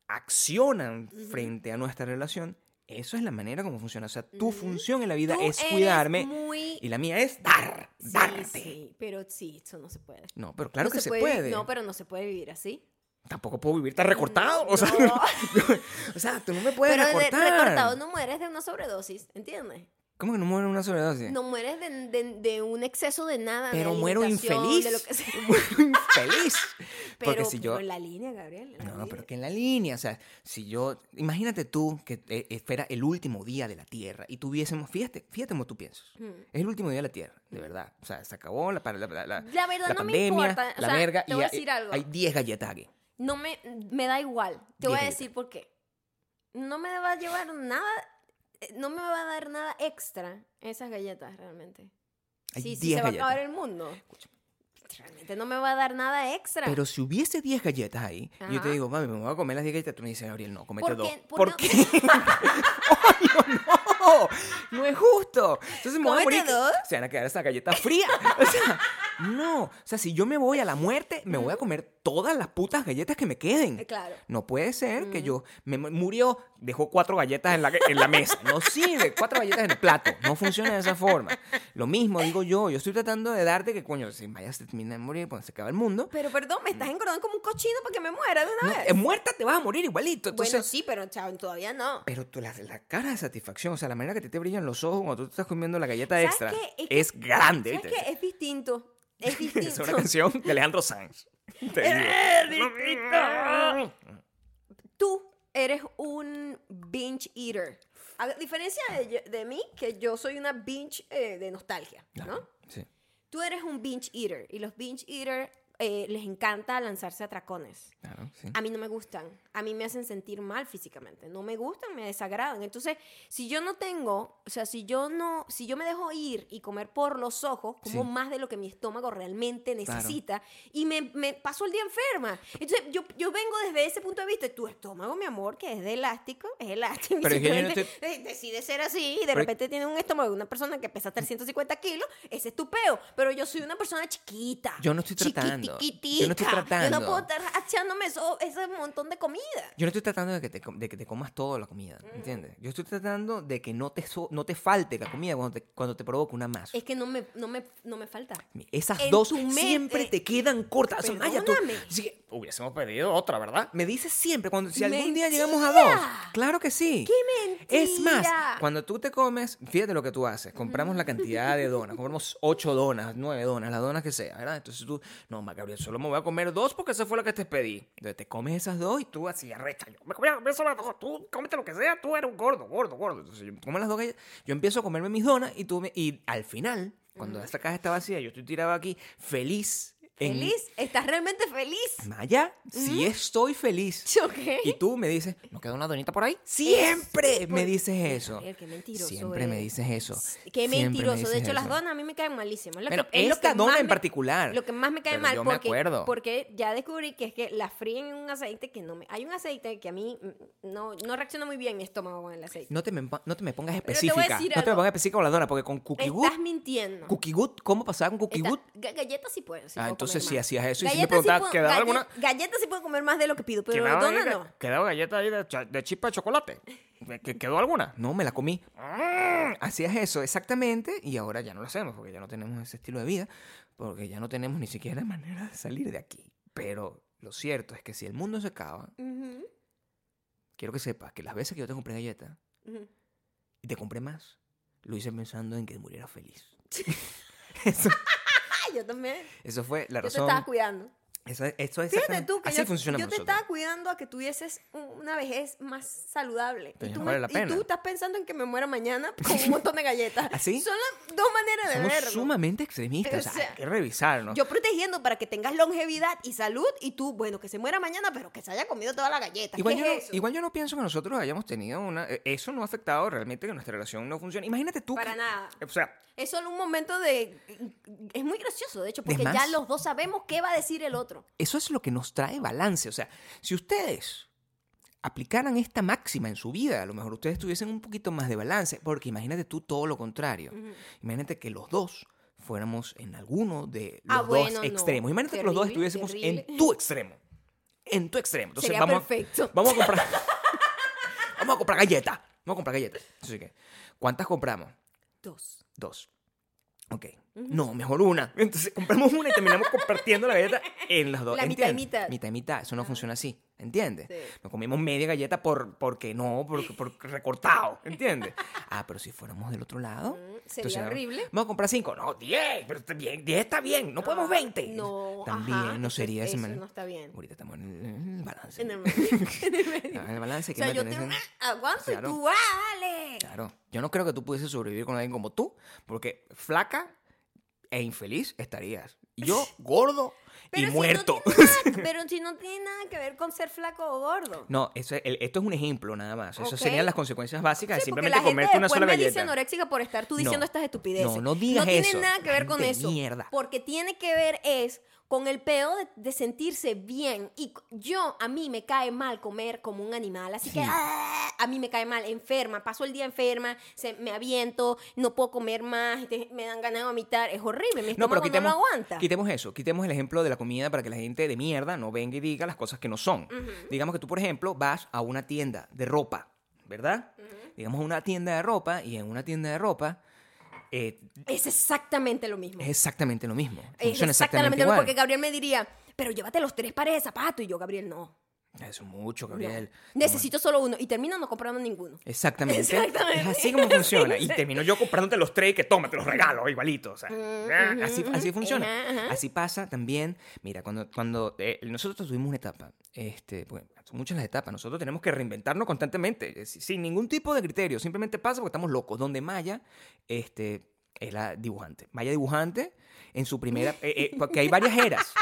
Speaker 2: accionan frente a nuestra relación, eso es la manera como funciona. O sea, tu función en la vida
Speaker 1: Tú
Speaker 2: es cuidarme
Speaker 1: muy-
Speaker 2: y la mía es dar,
Speaker 1: Sí,
Speaker 2: darte.
Speaker 1: sí, pero sí, eso no se puede.
Speaker 2: No, pero claro
Speaker 1: No
Speaker 2: que se puede.
Speaker 1: No, pero no se puede vivir así.
Speaker 2: Tampoco puedo vivir tan recortado. O sea,
Speaker 1: No. [LAUGHS]
Speaker 2: o sea, tú no me puedes
Speaker 1: Pero de-
Speaker 2: recortar.
Speaker 1: recortado no mueres de una sobredosis, ¿entiendes?
Speaker 2: ¿Cómo que no muero en una sobredosis?
Speaker 1: No mueres de, de- de un exceso de nada. de
Speaker 2: Pero muero
Speaker 1: alimentación,
Speaker 2: infeliz.
Speaker 1: De lo que sea. [LAUGHS]
Speaker 2: Muero infeliz. [LAUGHS]
Speaker 1: Pero,
Speaker 2: Porque si yo...
Speaker 1: pero en la línea, Gabriel. la
Speaker 2: No,
Speaker 1: línea.
Speaker 2: pero que en la línea, o sea, si yo, imagínate tú que eh, eh, fuera el último día de la Tierra y tuviésemos, fíjate, fíjate cómo tú piensas,
Speaker 1: Hmm.
Speaker 2: es el último día de la Tierra, de verdad, o sea, se acabó la, la, la, la-
Speaker 1: La verdad
Speaker 2: la
Speaker 1: no me
Speaker 2: pandemia,
Speaker 1: importa, o
Speaker 2: la
Speaker 1: sea,
Speaker 2: verga,
Speaker 1: te
Speaker 2: y
Speaker 1: voy a
Speaker 2: hay-
Speaker 1: decir algo.
Speaker 2: hay 10 galletas aquí.
Speaker 1: No me, me da igual. Te voy a decir por qué. No me va a llevar nada, eh, no me va a dar nada extra esas galletas realmente.
Speaker 2: Hay
Speaker 1: Sí, sí,
Speaker 2: 10
Speaker 1: se va a acabar el mundo. Realmente no me va a dar nada extra.
Speaker 2: Pero si hubiese 10 galletas ahí, y yo te digo, mami, me voy a comer las 10 galletas, tú me dices, Gabriel, no, comete
Speaker 1: ¿Por
Speaker 2: dos.
Speaker 1: qué? ¿Por
Speaker 2: ¿Por
Speaker 1: qué
Speaker 2: qué? [LAUGHS] ¡Coño, no! ¡No es justo! Entonces me voy a morir.
Speaker 1: dos.
Speaker 2: Se van a quedar esas galletas frías. O sea, no. O sea, si yo me voy a la muerte, me voy a comer todas las putas galletas que me queden.
Speaker 1: Eh, claro.
Speaker 2: No puede ser que yo me mu- murió, dejó cuatro galletas en la, en la mesa. No sirve, cuatro galletas en el plato. No funciona de esa forma. Lo mismo digo yo. Yo estoy tratando de darte que, coño, si vayas a terminar de morir cuando se acaba el mundo,
Speaker 1: Pero perdón, me estás engordando como un cochino para que me muera de una
Speaker 2: no,
Speaker 1: vez.
Speaker 2: muerta te vas a morir igualito. Entonces,
Speaker 1: bueno, sí, pero chao, todavía no.
Speaker 2: Pero tú, la, la cara de satisfacción, o sea, la manera que te, te brillan los ojos cuando tú te estás comiendo la galleta
Speaker 1: ¿Sabes
Speaker 2: extra?
Speaker 1: Es
Speaker 2: es,
Speaker 1: que-
Speaker 2: grande.
Speaker 1: ¿Sabes qué? Es distinto. Es distinto. [LAUGHS]
Speaker 2: Es una canción de Alejandro Sanz.
Speaker 1: Tú eres un binge eater. A diferencia de, mí, que yo soy una binge eh, de nostalgia, ¿no?
Speaker 2: Claro, Sí.
Speaker 1: Tú eres un binge eater y los binge eater eh, les encanta lanzarse a tracones.
Speaker 2: Claro, sí.
Speaker 1: A mí no me gustan. A mí me hacen sentir mal físicamente. No me gustan, me desagradan. Entonces, si yo no tengo, o sea, si yo no, si yo me dejo ir y comer por los ojos, como
Speaker 2: Sí.
Speaker 1: más de lo que mi estómago realmente
Speaker 2: Claro.
Speaker 1: necesita, y me, me paso el día enferma. Entonces, yo, yo vengo desde ese punto de vista. Tu estómago, mi amor, que es de elástico, es elástico. [LAUGHS]
Speaker 2: Pero es que
Speaker 1: eh, decide ser así y de
Speaker 2: Pero-
Speaker 1: repente tiene un estómago de una persona que pesa 350 kilos, ese es tu peo. Pero yo soy una persona chiquita.
Speaker 2: Yo no estoy tratando. Yo
Speaker 1: chiquitica.
Speaker 2: no estoy tratando.
Speaker 1: Yo no puedo estar echándome eso, ese montón de comida.
Speaker 2: Yo no estoy tratando de que te, de que te comas toda la comida, ¿entiendes? Yo estoy tratando de que no te, so- no te falte la comida cuando te, cuando te provoque una más.
Speaker 1: Es que no me, no me, no me falta.
Speaker 2: Esas
Speaker 1: en
Speaker 2: dos siempre te quedan cortas. O sea, Maya, tú-
Speaker 1: Perdóname.
Speaker 2: sí, hubiésemos pedido otra, ¿verdad? Me dices siempre, cuando, si algún día
Speaker 1: Mentira.
Speaker 2: llegamos a dos. Claro que sí.
Speaker 1: ¡Qué
Speaker 2: Es más,
Speaker 1: mentira!
Speaker 2: cuando tú te comes, fíjate lo que tú haces. Compramos la cantidad de donas. Compramos ocho donas, nueve donas, las donas que sea, ¿verdad? Entonces tú, no, Gabriel, solo me voy a comer dos porque esa fue la que te pedí. Entonces te comes esas dos y tú así arrecha. Yo me comía me solo dos. Tú cómete lo que sea, tú eres un gordo, gordo, gordo. Entonces yo como las dos galletas, yo empiezo a comerme mis donas y tú me, y al final, cuando esta caja está vacía, yo estoy tirado aquí feliz. En-
Speaker 1: ¿Feliz? ¿Estás realmente feliz?
Speaker 2: Maya, sí estoy feliz. [LAUGHS] Y tú me dices, ¿no queda una donita por ahí? Siempre me dices eso.
Speaker 1: Gabriel, qué mentiroso
Speaker 2: Siempre me dices eso.
Speaker 1: Qué
Speaker 2: Siempre me
Speaker 1: mentiroso. De hecho, las donas a mí me caen malísimas. Lo que, es lo
Speaker 2: esta
Speaker 1: que
Speaker 2: dona en
Speaker 1: me-
Speaker 2: particular.
Speaker 1: Lo que más me cae
Speaker 2: Pero
Speaker 1: mal
Speaker 2: yo me
Speaker 1: porque,
Speaker 2: acuerdo.
Speaker 1: porque ya descubrí que es que la fríen en un aceite que no me... Hay un aceite que a mí mm, no, no reacciona muy bien mi estómago con el aceite.
Speaker 2: No te, me, no te me pongas
Speaker 1: Pero te voy a
Speaker 2: específica.
Speaker 1: decir
Speaker 2: No te me pongas específica con la dona, porque con Cookie Good,
Speaker 1: Estás mintiendo.
Speaker 2: Cookie Good, ¿cómo pasaba con Cookie Good?
Speaker 1: ga- galletas sí puedo. sí
Speaker 2: Ah, entonces sí
Speaker 1: más.
Speaker 2: hacías eso y sí me
Speaker 1: Galletas
Speaker 2: preguntaba,
Speaker 1: puedo-
Speaker 2: ¿quedaba alguna?
Speaker 1: Galletas sí puedo comer más de lo que pido, pero
Speaker 2: ahí-
Speaker 1: no.
Speaker 2: Quedaba galleta ahí de, de chispa de chocolate. ¿Que- ¿Quedó alguna? No, me la comí. Mm, Hacías eso exactamente y ahora ya no lo hacemos porque ya no tenemos ese estilo de vida, porque ya no tenemos ni siquiera [LAUGHS] manera de salir de aquí. Pero lo cierto es que si el mundo se acaba,
Speaker 1: Ujú,
Speaker 2: quiero que sepas que las veces que yo te compré galletas
Speaker 1: ujú.
Speaker 2: y te compré más, lo hice pensando en que muriera feliz. [LAUGHS] [LAUGHS] eso,
Speaker 1: yo también.
Speaker 2: eso fue la
Speaker 1: Yo te
Speaker 2: razón.
Speaker 1: estaba cuidando.
Speaker 2: Eso, es- esto es
Speaker 1: Fíjate tú que
Speaker 2: así
Speaker 1: yo,
Speaker 2: funciona
Speaker 1: yo te
Speaker 2: nosotros.
Speaker 1: estaba cuidando a que tuvieses un- una vejez más saludable.
Speaker 2: Pero
Speaker 1: y, tú
Speaker 2: no
Speaker 1: me-
Speaker 2: vale la
Speaker 1: y
Speaker 2: pena.
Speaker 1: tú estás pensando en que me muera mañana [LAUGHS] con un montón de galletas.
Speaker 2: ¿Así?
Speaker 1: Son las dos maneras de
Speaker 2: Somos
Speaker 1: verlo.
Speaker 2: sumamente extremistas.
Speaker 1: O
Speaker 2: O sea,
Speaker 1: sea,
Speaker 2: hay que revisarnos.
Speaker 1: Yo protegiendo para que tengas longevidad y salud y tú, bueno, que se muera mañana, pero que se haya comido toda la galleta.
Speaker 2: Igual
Speaker 1: ¿Qué
Speaker 2: yo, no,
Speaker 1: es eso?
Speaker 2: igual yo no pienso que nosotros hayamos tenido una... eh, Eso no ha afectado realmente que nuestra relación no funcione. Imagínate tú...
Speaker 1: Para
Speaker 2: que-
Speaker 1: nada.
Speaker 2: O sea,
Speaker 1: Es solo un momento de... Es muy gracioso, de hecho, porque ya los dos sabemos qué va a decir el otro.
Speaker 2: Eso es lo que nos trae balance. O sea, si ustedes aplicaran esta máxima en su vida, a lo mejor ustedes tuviesen un poquito más de balance, porque imagínate tú todo lo contrario. Imagínate que los dos fuéramos en alguno de los
Speaker 1: Ah,
Speaker 2: dos
Speaker 1: bueno, no.
Speaker 2: extremos. Imagínate que los dos estuviésemos
Speaker 1: terrible.
Speaker 2: en tu extremo. En tu extremo. Entonces
Speaker 1: Sería
Speaker 2: vamos,
Speaker 1: perfecto.
Speaker 2: vamos a comprar. [LAUGHS] vamos a comprar galletas. Vamos a comprar galletas. Así que, ¿cuántas compramos?
Speaker 1: Dos.
Speaker 2: Dos. Ok. No, mejor una. Entonces compramos una y terminamos compartiendo la galleta en las dos.
Speaker 1: La mitad y
Speaker 2: ¿entiendes?
Speaker 1: mitad.
Speaker 2: Mitad y mitad. Eso no funciona así. ¿Entiendes?
Speaker 1: Sí.
Speaker 2: Nos comimos media galleta por, porque no, por, por recortado. ¿Entiendes? [LAUGHS] Ah, pero si fuéramos del otro lado.
Speaker 1: Mm, sería horrible.
Speaker 2: Vamos a comprar cinco. No, diez. Pero está bien. Diez está bien. No podemos veinte.
Speaker 1: No,
Speaker 2: También
Speaker 1: ajá,
Speaker 2: no sería
Speaker 1: eso
Speaker 2: manera.
Speaker 1: no está bien.
Speaker 2: Ahorita estamos en el, balance.
Speaker 1: En el en el medio.
Speaker 2: Ah, [LAUGHS] en el balance
Speaker 1: O sea, yo
Speaker 2: tenés
Speaker 1: te
Speaker 2: en-
Speaker 1: aguanto
Speaker 2: Claro.
Speaker 1: y tú, ¡ah, dale!
Speaker 2: Claro. Yo no creo que tú pudieses sobrevivir con alguien como tú, porque flaca e infeliz estarías. Yo, [LAUGHS] gordo y
Speaker 1: si
Speaker 2: muerto.
Speaker 1: No tiene nada- [LAUGHS] pero si no tiene nada que ver con ser flaco o gordo.
Speaker 2: No, eso es- el- esto es un ejemplo nada más. Esas serían las consecuencias básicas de
Speaker 1: Sí, porque
Speaker 2: simplemente
Speaker 1: la gente
Speaker 2: comerte una sola
Speaker 1: me dice anoréxica por estar tú diciendo
Speaker 2: No.
Speaker 1: estas estupideces.
Speaker 2: No, no digas
Speaker 1: No tiene
Speaker 2: eso.
Speaker 1: nada que ver con eso.
Speaker 2: mierda.
Speaker 1: Porque tiene que ver es con el pedo de, de sentirse bien. Y yo, a mí me cae mal comer como un animal. Así que ¡ah! a mí me cae mal, enferma. Paso el día enferma, se, me aviento, no puedo comer más, te- me dan ganas de vomitar. Es horrible, mi
Speaker 2: No, pero
Speaker 1: no,
Speaker 2: quitemos,
Speaker 1: lo aguanta.
Speaker 2: quitemos eso. Quitemos el ejemplo de la comida para que la gente de mierda no venga y diga las cosas que no son. Digamos que tú, por ejemplo, vas a una tienda de ropa, ¿verdad? Digamos a una tienda de ropa y en una tienda de ropa eh,
Speaker 1: Es exactamente lo mismo.
Speaker 2: es exactamente lo mismo.
Speaker 1: Es
Speaker 2: Funciona
Speaker 1: exactamente
Speaker 2: exactamente
Speaker 1: lo mismo.
Speaker 2: igual.
Speaker 1: Porque Gabriel me diría, pero llévate los tres pares de zapatos. Y yo, Gabriel, no.
Speaker 2: Eso es mucho,
Speaker 1: no.
Speaker 2: Gabriel.
Speaker 1: Necesito solo uno. Y termino no comprando ninguno.
Speaker 2: Exactamente. [LAUGHS]
Speaker 1: Exactamente.
Speaker 2: Es así como funciona. Y [LAUGHS] termino yo comprándote los tres que toma, te los regalo igualito. O sea, ah,
Speaker 1: ujú,
Speaker 2: así, así funciona.
Speaker 1: Ajá, ajá.
Speaker 2: Así pasa también. Mira, cuando, cuando eh, nosotros tuvimos una etapa, este, son muchas las etapas, nosotros tenemos que reinventarnos constantemente, sin ningún tipo de criterio. Simplemente pasa porque estamos locos. Donde Maya este, es la dibujante. Maya dibujante en su primera. eh, eh, [LAUGHS] porque hay varias eras.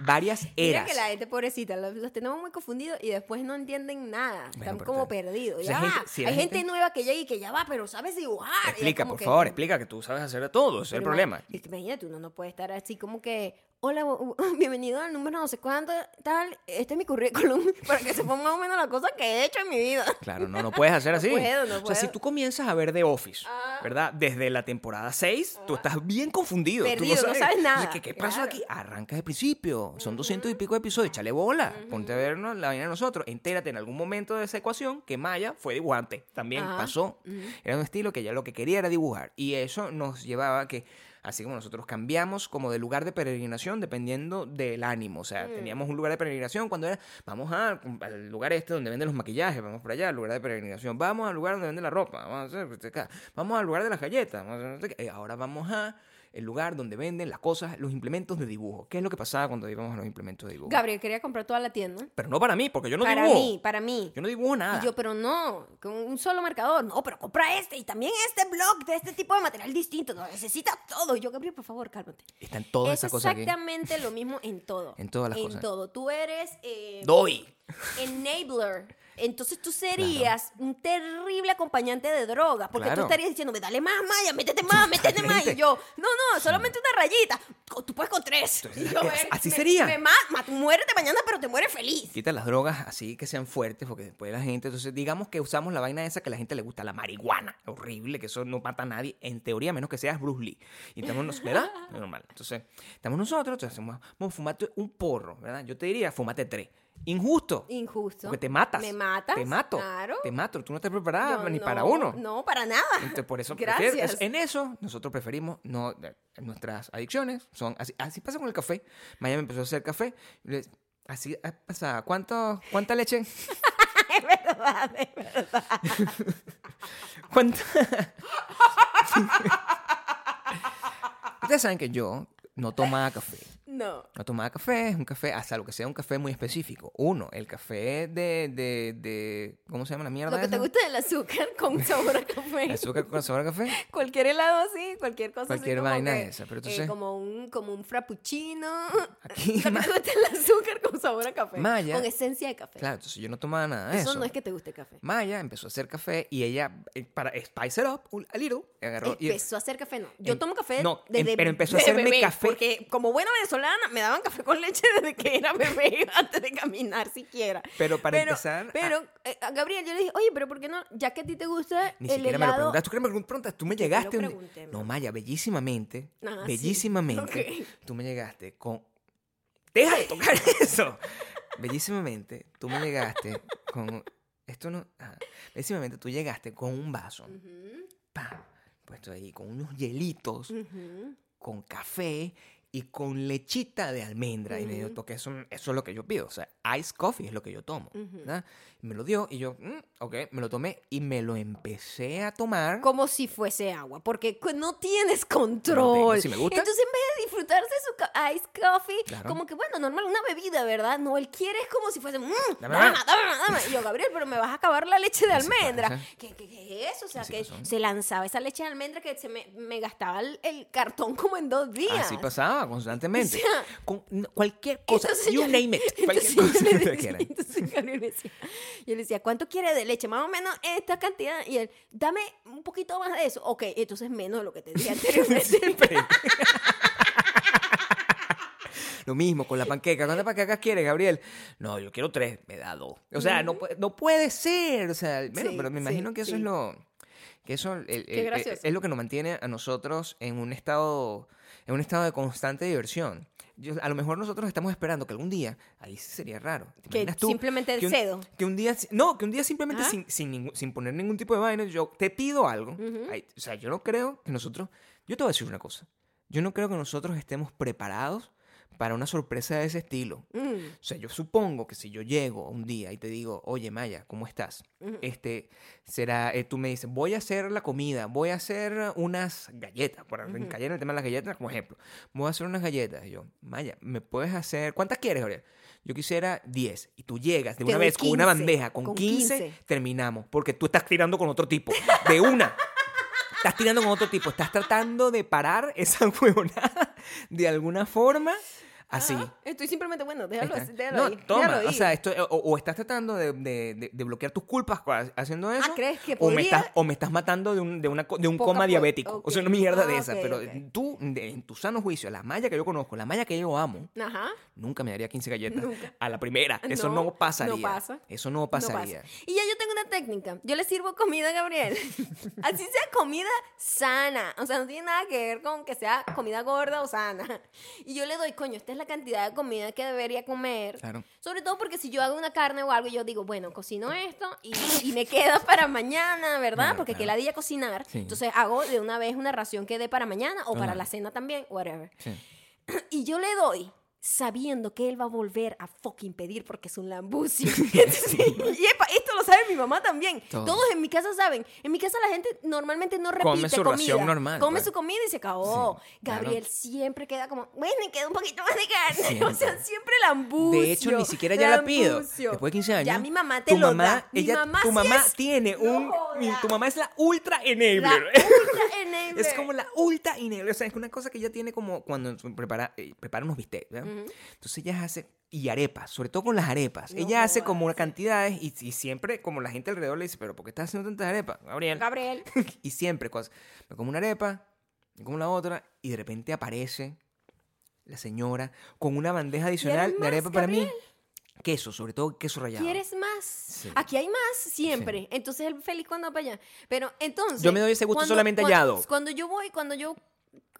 Speaker 2: Varias
Speaker 1: Mira
Speaker 2: eras.
Speaker 1: que la gente pobrecita, los, los tenemos muy confundidos y después no entienden nada. Están como perdidos.
Speaker 2: O sea,
Speaker 1: Ya
Speaker 2: gente-
Speaker 1: va.
Speaker 2: si la
Speaker 1: Hay gente,
Speaker 2: gente-
Speaker 1: nueva que llega y que ya va, pero sabes dibujar.
Speaker 2: Explica, por
Speaker 1: que-
Speaker 2: favor, explica que tú sabes hacer de todo. Ese es el problema.
Speaker 1: Imagínate, uno no puede estar así como que hola, [LAUGHS] bienvenido al número no sé cuánto, tal, este es mi currículum, [LAUGHS] para que sepa más o menos la cosa que he hecho en mi vida.
Speaker 2: Claro, no, no puedes hacer [LAUGHS]
Speaker 1: No
Speaker 2: así.
Speaker 1: puedo, no
Speaker 2: O sea, si
Speaker 1: puedo.
Speaker 2: tú comienzas a ver The Office,
Speaker 1: Ah.
Speaker 2: ¿verdad? Desde la temporada 6, tú estás bien confundido. tú
Speaker 1: Perdido, no sabes nada.
Speaker 2: Entonces, ¿Qué, qué pasó
Speaker 1: Claro.
Speaker 2: aquí? Arranca de principio. Son 200 y pico de episodios. Échale bola. Ponte a vernos la vaina de nosotros. Entérate en algún momento de esa ecuación que Maya fue dibujante. También
Speaker 1: Ajá.
Speaker 2: pasó. Era un estilo que ella lo que quería era dibujar. Y eso nos llevaba a que Así como nosotros cambiamos como de lugar de peregrinación dependiendo del ánimo. O sea,
Speaker 1: Mm.
Speaker 2: teníamos un lugar de peregrinación cuando era, vamos a- al lugar este donde venden los maquillajes, vamos por allá, al lugar de peregrinación. Vamos al lugar donde venden la ropa, vamos, a hacer acá. vamos al lugar de las galletas. vamos a hacer- ahora vamos a el lugar donde venden las cosas, los implementos de dibujo. ¿Qué es lo que pasaba cuando íbamos a los implementos de dibujo?
Speaker 1: Gabriel quería comprar toda la tienda.
Speaker 2: Pero no para mí, porque yo no
Speaker 1: para
Speaker 2: dibujo.
Speaker 1: mí, para mí.
Speaker 2: Yo no dibujo nada.
Speaker 1: Y yo, pero no, con un solo marcador. No, pero compra este y también este blog de este tipo de material distinto. No, necesita todo. Y yo, Gabriel, por favor, cálmate.
Speaker 2: Están todas
Speaker 1: es
Speaker 2: esas cosas aquí.
Speaker 1: exactamente lo mismo en todo. [LAUGHS]
Speaker 2: En todas las
Speaker 1: en
Speaker 2: cosas.
Speaker 1: todo. Tú eres eh,
Speaker 2: Doy.
Speaker 1: enabler. Entonces tú serías un terrible acompañante de droga. Porque
Speaker 2: Claro.
Speaker 1: tú estarías diciéndome, dale más, Maya, métete más, [LAUGHS] métete más. Y yo, no, no, solamente una rayita. Tú puedes con tres.
Speaker 2: Entonces,
Speaker 1: yo,
Speaker 2: es-
Speaker 1: "Ven,
Speaker 2: así
Speaker 1: me-
Speaker 2: sería.
Speaker 1: Me ma- ma- muérete mañana, pero te mueres feliz.
Speaker 2: Quita las drogas así que sean fuertes, porque después la gente, entonces digamos que usamos la vaina esa que a la gente le gusta, la marihuana, horrible, que eso no mata a nadie, en teoría, a menos que seas Bruce Lee. Y estamos, ¿verdad? [LAUGHS] Normal. Entonces, estamos nosotros, entonces vamos, fumate un porro, ¿verdad? Yo te diría, fumate tres. Injusto.
Speaker 1: Injusto.
Speaker 2: Porque te matas.
Speaker 1: Me matas.
Speaker 2: Te mato.
Speaker 1: Claro.
Speaker 2: Te mato. Tú no estás preparada
Speaker 1: Yo
Speaker 2: ni
Speaker 1: no,
Speaker 2: para uno.
Speaker 1: No, para nada.
Speaker 2: Entonces, por eso [LAUGHS]
Speaker 1: Gracias.
Speaker 2: en eso nosotros preferimos no nuestras adicciones son así así pasa con el café Maya me empezó a hacer café así pasa cuánto cuánta leche [LAUGHS]
Speaker 1: es verdad, es verdad. [LAUGHS]
Speaker 2: cuánta ustedes saben que yo no tomaba café
Speaker 1: No.
Speaker 2: no tomaba café, es un café, hasta lo que sea un café muy específico. Uno, el café de, de, de ¿cómo se llama la mierda?
Speaker 1: Lo que te
Speaker 2: esa?
Speaker 1: gusta del azúcar con [LAUGHS] sabor a café.
Speaker 2: El azúcar con sabor a café.
Speaker 1: Cualquier helado así, cualquier cosa
Speaker 2: Cualquier
Speaker 1: así. como
Speaker 2: vaina
Speaker 1: que,
Speaker 2: esa, pero
Speaker 1: eh,
Speaker 2: entonces-
Speaker 1: como, un, como un frappuccino.
Speaker 2: Aquí, [LAUGHS] Ma-
Speaker 1: te gusta el azúcar con sabor a café.
Speaker 2: Maya.
Speaker 1: Con esencia de café.
Speaker 2: Claro, entonces yo no tomaba nada de
Speaker 1: eso,
Speaker 2: eso.
Speaker 1: no es que te guste el café.
Speaker 2: Maya empezó a hacer café y ella, eh, para spice it up a little, agarró y-
Speaker 1: Empezó a hacer café, no. Yo
Speaker 2: Em-
Speaker 1: tomo café
Speaker 2: no,
Speaker 1: desde
Speaker 2: em- pero empezó a
Speaker 1: desde
Speaker 2: hacerme
Speaker 1: bebé,
Speaker 2: café.
Speaker 1: Porque como buena venezolana me daban café con leche [LAUGHS] desde que era bebé, [LAUGHS] antes de caminar siquiera.
Speaker 2: Pero para empezar,
Speaker 1: Pero, eh, a Gabriel, yo le dije, oye, pero ¿por qué no? Ya que a ti te gusta
Speaker 2: Ni
Speaker 1: el
Speaker 2: siquiera me lo
Speaker 1: helado...
Speaker 2: preguntaste. ¿Tú crees que me lo preguntaste? Tú me
Speaker 1: lo
Speaker 2: llegaste. un- No. Maya, bellísimamente.
Speaker 1: Ah, sí.
Speaker 2: bellísimamente. [LAUGHS]
Speaker 1: Ok.
Speaker 2: Tú me llegaste con. ¡Deja de tocar eso! bellísimamente, tú me llegaste con. Esto no. ajá. Bellísimamente, tú llegaste con un vaso. ¡pam! Puesto ahí, con unos hielitos, con café y con lechita de almendra. Y me dio
Speaker 1: Ujú.
Speaker 2: toque. Eso, eso es lo que yo pido. O sea, ice coffee es lo que yo tomo. Y me lo dio y yo, mm, ok, me lo tomé y me lo empecé a tomar.
Speaker 1: Como si fuese agua, porque no tienes control.
Speaker 2: si me gusta.
Speaker 1: Entonces, en vez disfrutarse su ice coffee,
Speaker 2: Claro.
Speaker 1: como que, bueno, normal, una bebida, ¿verdad? No, él quiere es como si fuese, mm,
Speaker 2: Dame
Speaker 1: dame, dame. Y yo, Gabriel, pero me vas a acabar la leche de [LAUGHS]
Speaker 2: Así
Speaker 1: almendra. ¿Qué, qué, qué es eso? O sea, que
Speaker 2: pasó.
Speaker 1: se lanzaba esa leche de almendra que se me, me gastaba el, el cartón como en dos días.
Speaker 2: Así pasaba constantemente. [LAUGHS]
Speaker 1: O sea,
Speaker 2: Con cualquier cosa,
Speaker 1: Entonces
Speaker 2: you
Speaker 1: yo-
Speaker 2: name it, [LAUGHS] cualquier
Speaker 1: entonces
Speaker 2: cosa
Speaker 1: yo
Speaker 2: que
Speaker 1: le decía-. Entonces Gabriel decía, yo le decía, ¿cuánto quiere de leche? Más o menos esta cantidad. Y él, dame un poquito más de eso. Ok, entonces menos de lo que te dije anteriormente.
Speaker 2: Lo mismo con la panqueca. ¿Cuántas panquecas quieres, Gabriel? No, yo quiero tres. Me da dos. O sea, no, puede- no puede ser. O sea, bueno,
Speaker 1: Sí,
Speaker 2: pero me
Speaker 1: sí,
Speaker 2: imagino que eso
Speaker 1: sí.
Speaker 2: es lo... Que eso el- el- el- es lo que nos mantiene a nosotros en un estado, en un estado de constante diversión. Yo- a lo mejor nosotros estamos esperando que algún día, ahí sí sería raro. ¿te
Speaker 1: Que
Speaker 2: tú
Speaker 1: simplemente
Speaker 2: que un-
Speaker 1: cedo.
Speaker 2: Que un día, no, que un día simplemente sin, sin, sin poner ningún tipo de vaina, yo te pido algo.
Speaker 1: Ujú.
Speaker 2: Ay, o sea, yo no creo que nosotros, yo te voy a decir una cosa, yo no creo que nosotros estemos preparados para una sorpresa de ese estilo.
Speaker 1: Mm,
Speaker 2: O sea, yo supongo que si yo llego un día y te digo, oye Maya, ¿cómo estás?
Speaker 1: Ujú.
Speaker 2: Este, será, eh, tú me dices, voy a hacer la comida, voy a hacer unas galletas, por en el tema de las galletas como ejemplo. Voy a hacer unas galletas. Y yo, Maya, ¿me puedes hacer, cuántas quieres, Gabriel? Yo quisiera 10. Y tú llegas de una vez con una
Speaker 1: 15,
Speaker 2: bandeja, con,
Speaker 1: con
Speaker 2: 15,
Speaker 1: 15.
Speaker 2: terminamos. Porque tú estás tirando con otro tipo. De una. Estás tirando con otro tipo. Estás tratando de parar esa [LAUGHS] huevonada de alguna forma Así.
Speaker 1: Estoy simplemente, bueno, déjalo,
Speaker 2: Está-
Speaker 1: déjalo
Speaker 2: no,
Speaker 1: ahí.
Speaker 2: toma,
Speaker 1: déjalo
Speaker 2: o sea, esto, o, o estás tratando de, de- de- de bloquear tus culpas cua- haciendo eso.
Speaker 1: Ah, ¿crees que
Speaker 2: o me,
Speaker 1: podría?
Speaker 2: estás, o me estás matando de un, de una, co- de un coma diabético. O sea, una mierda
Speaker 1: Ah,
Speaker 2: de esa.
Speaker 1: ok,
Speaker 2: pero
Speaker 1: ok.
Speaker 2: tú, de- en tu sano juicio, la malla que yo conozco, la malla que yo amo,
Speaker 1: Ajá.
Speaker 2: nunca me daría 15 galletas
Speaker 1: Nunca.
Speaker 2: a la primera. [LAUGHS] Eso no,
Speaker 1: No,
Speaker 2: pasaría.
Speaker 1: no pasa.
Speaker 2: Eso no
Speaker 1: No pasa.
Speaker 2: pasaría.
Speaker 1: Y ya yo tengo una técnica. Yo le sirvo comida a Gabriel. [LAUGHS] Así sea comida sana. O sea, no tiene nada que ver con que sea comida gorda o sana. Y yo le doy, coño, esta es la cantidad de comida que debería comer.
Speaker 2: Claro.
Speaker 1: Sobre todo porque si yo hago una carne o algo, yo digo, bueno, cocino esto y, y me queda para mañana, ¿verdad?
Speaker 2: Claro,
Speaker 1: porque que
Speaker 2: claro.
Speaker 1: la día cocinar.
Speaker 2: Sí.
Speaker 1: Entonces hago de una vez una ración que dé para mañana o para la cena también, whatever.
Speaker 2: Sí. [CLEARS THROAT]
Speaker 1: Y yo le doy sabiendo que él va a volver a fucking pedir porque es un [LAUGHS] lambucio. Entonces, y epa, esto lo sabe mi mamá también.
Speaker 2: Todo.
Speaker 1: Todos en mi casa saben. En mi casa la gente normalmente no repite
Speaker 2: Come su
Speaker 1: comida.
Speaker 2: ración normal,
Speaker 1: Come
Speaker 2: pues.
Speaker 1: su comida y se acabó.
Speaker 2: Sí, claro.
Speaker 1: Gabriel siempre queda como, bueno, me queda un poquito más de carne.
Speaker 2: Siempre. [LAUGHS]
Speaker 1: O sea, siempre lambucio.
Speaker 2: De hecho, ni siquiera ya la pido. Después de 15 años.
Speaker 1: Ya mi mamá te
Speaker 2: tu
Speaker 1: lo
Speaker 2: mamá,
Speaker 1: da. Mi mamá
Speaker 2: tu
Speaker 1: sí
Speaker 2: mamá
Speaker 1: es-
Speaker 2: tiene
Speaker 1: No
Speaker 2: un. Tu mamá es la ultra
Speaker 1: La
Speaker 2: enabler.
Speaker 1: ultra enabler. [LAUGHS]
Speaker 2: Es como la ultra enabler. O sea, es una cosa que ella tiene como cuando prepara, eh, prepara unos bistecs. ¿verdad?
Speaker 1: Ujú.
Speaker 2: Entonces ella hace. Y arepas, sobre todo con las arepas.
Speaker 1: No
Speaker 2: ella hace como cantidades y, y siempre, como la gente alrededor le dice, ¿pero por qué estás haciendo tantas arepas, Gabriel?
Speaker 1: Gabriel. [LAUGHS]
Speaker 2: y siempre, cosas. Me como una arepa, me como la otra, y de repente aparece la señora con una bandeja adicional de arepa para mí.
Speaker 1: Gabriel?
Speaker 2: Queso, sobre todo queso rallado.
Speaker 1: ¿Quieres más?
Speaker 2: Sí.
Speaker 1: Aquí hay más siempre. Entonces él feliz cuando va para allá. Pero entonces.
Speaker 2: Yo me doy ese gusto
Speaker 1: cuando-
Speaker 2: solamente
Speaker 1: cuando-
Speaker 2: hallado.
Speaker 1: Cuando yo voy, cuando yo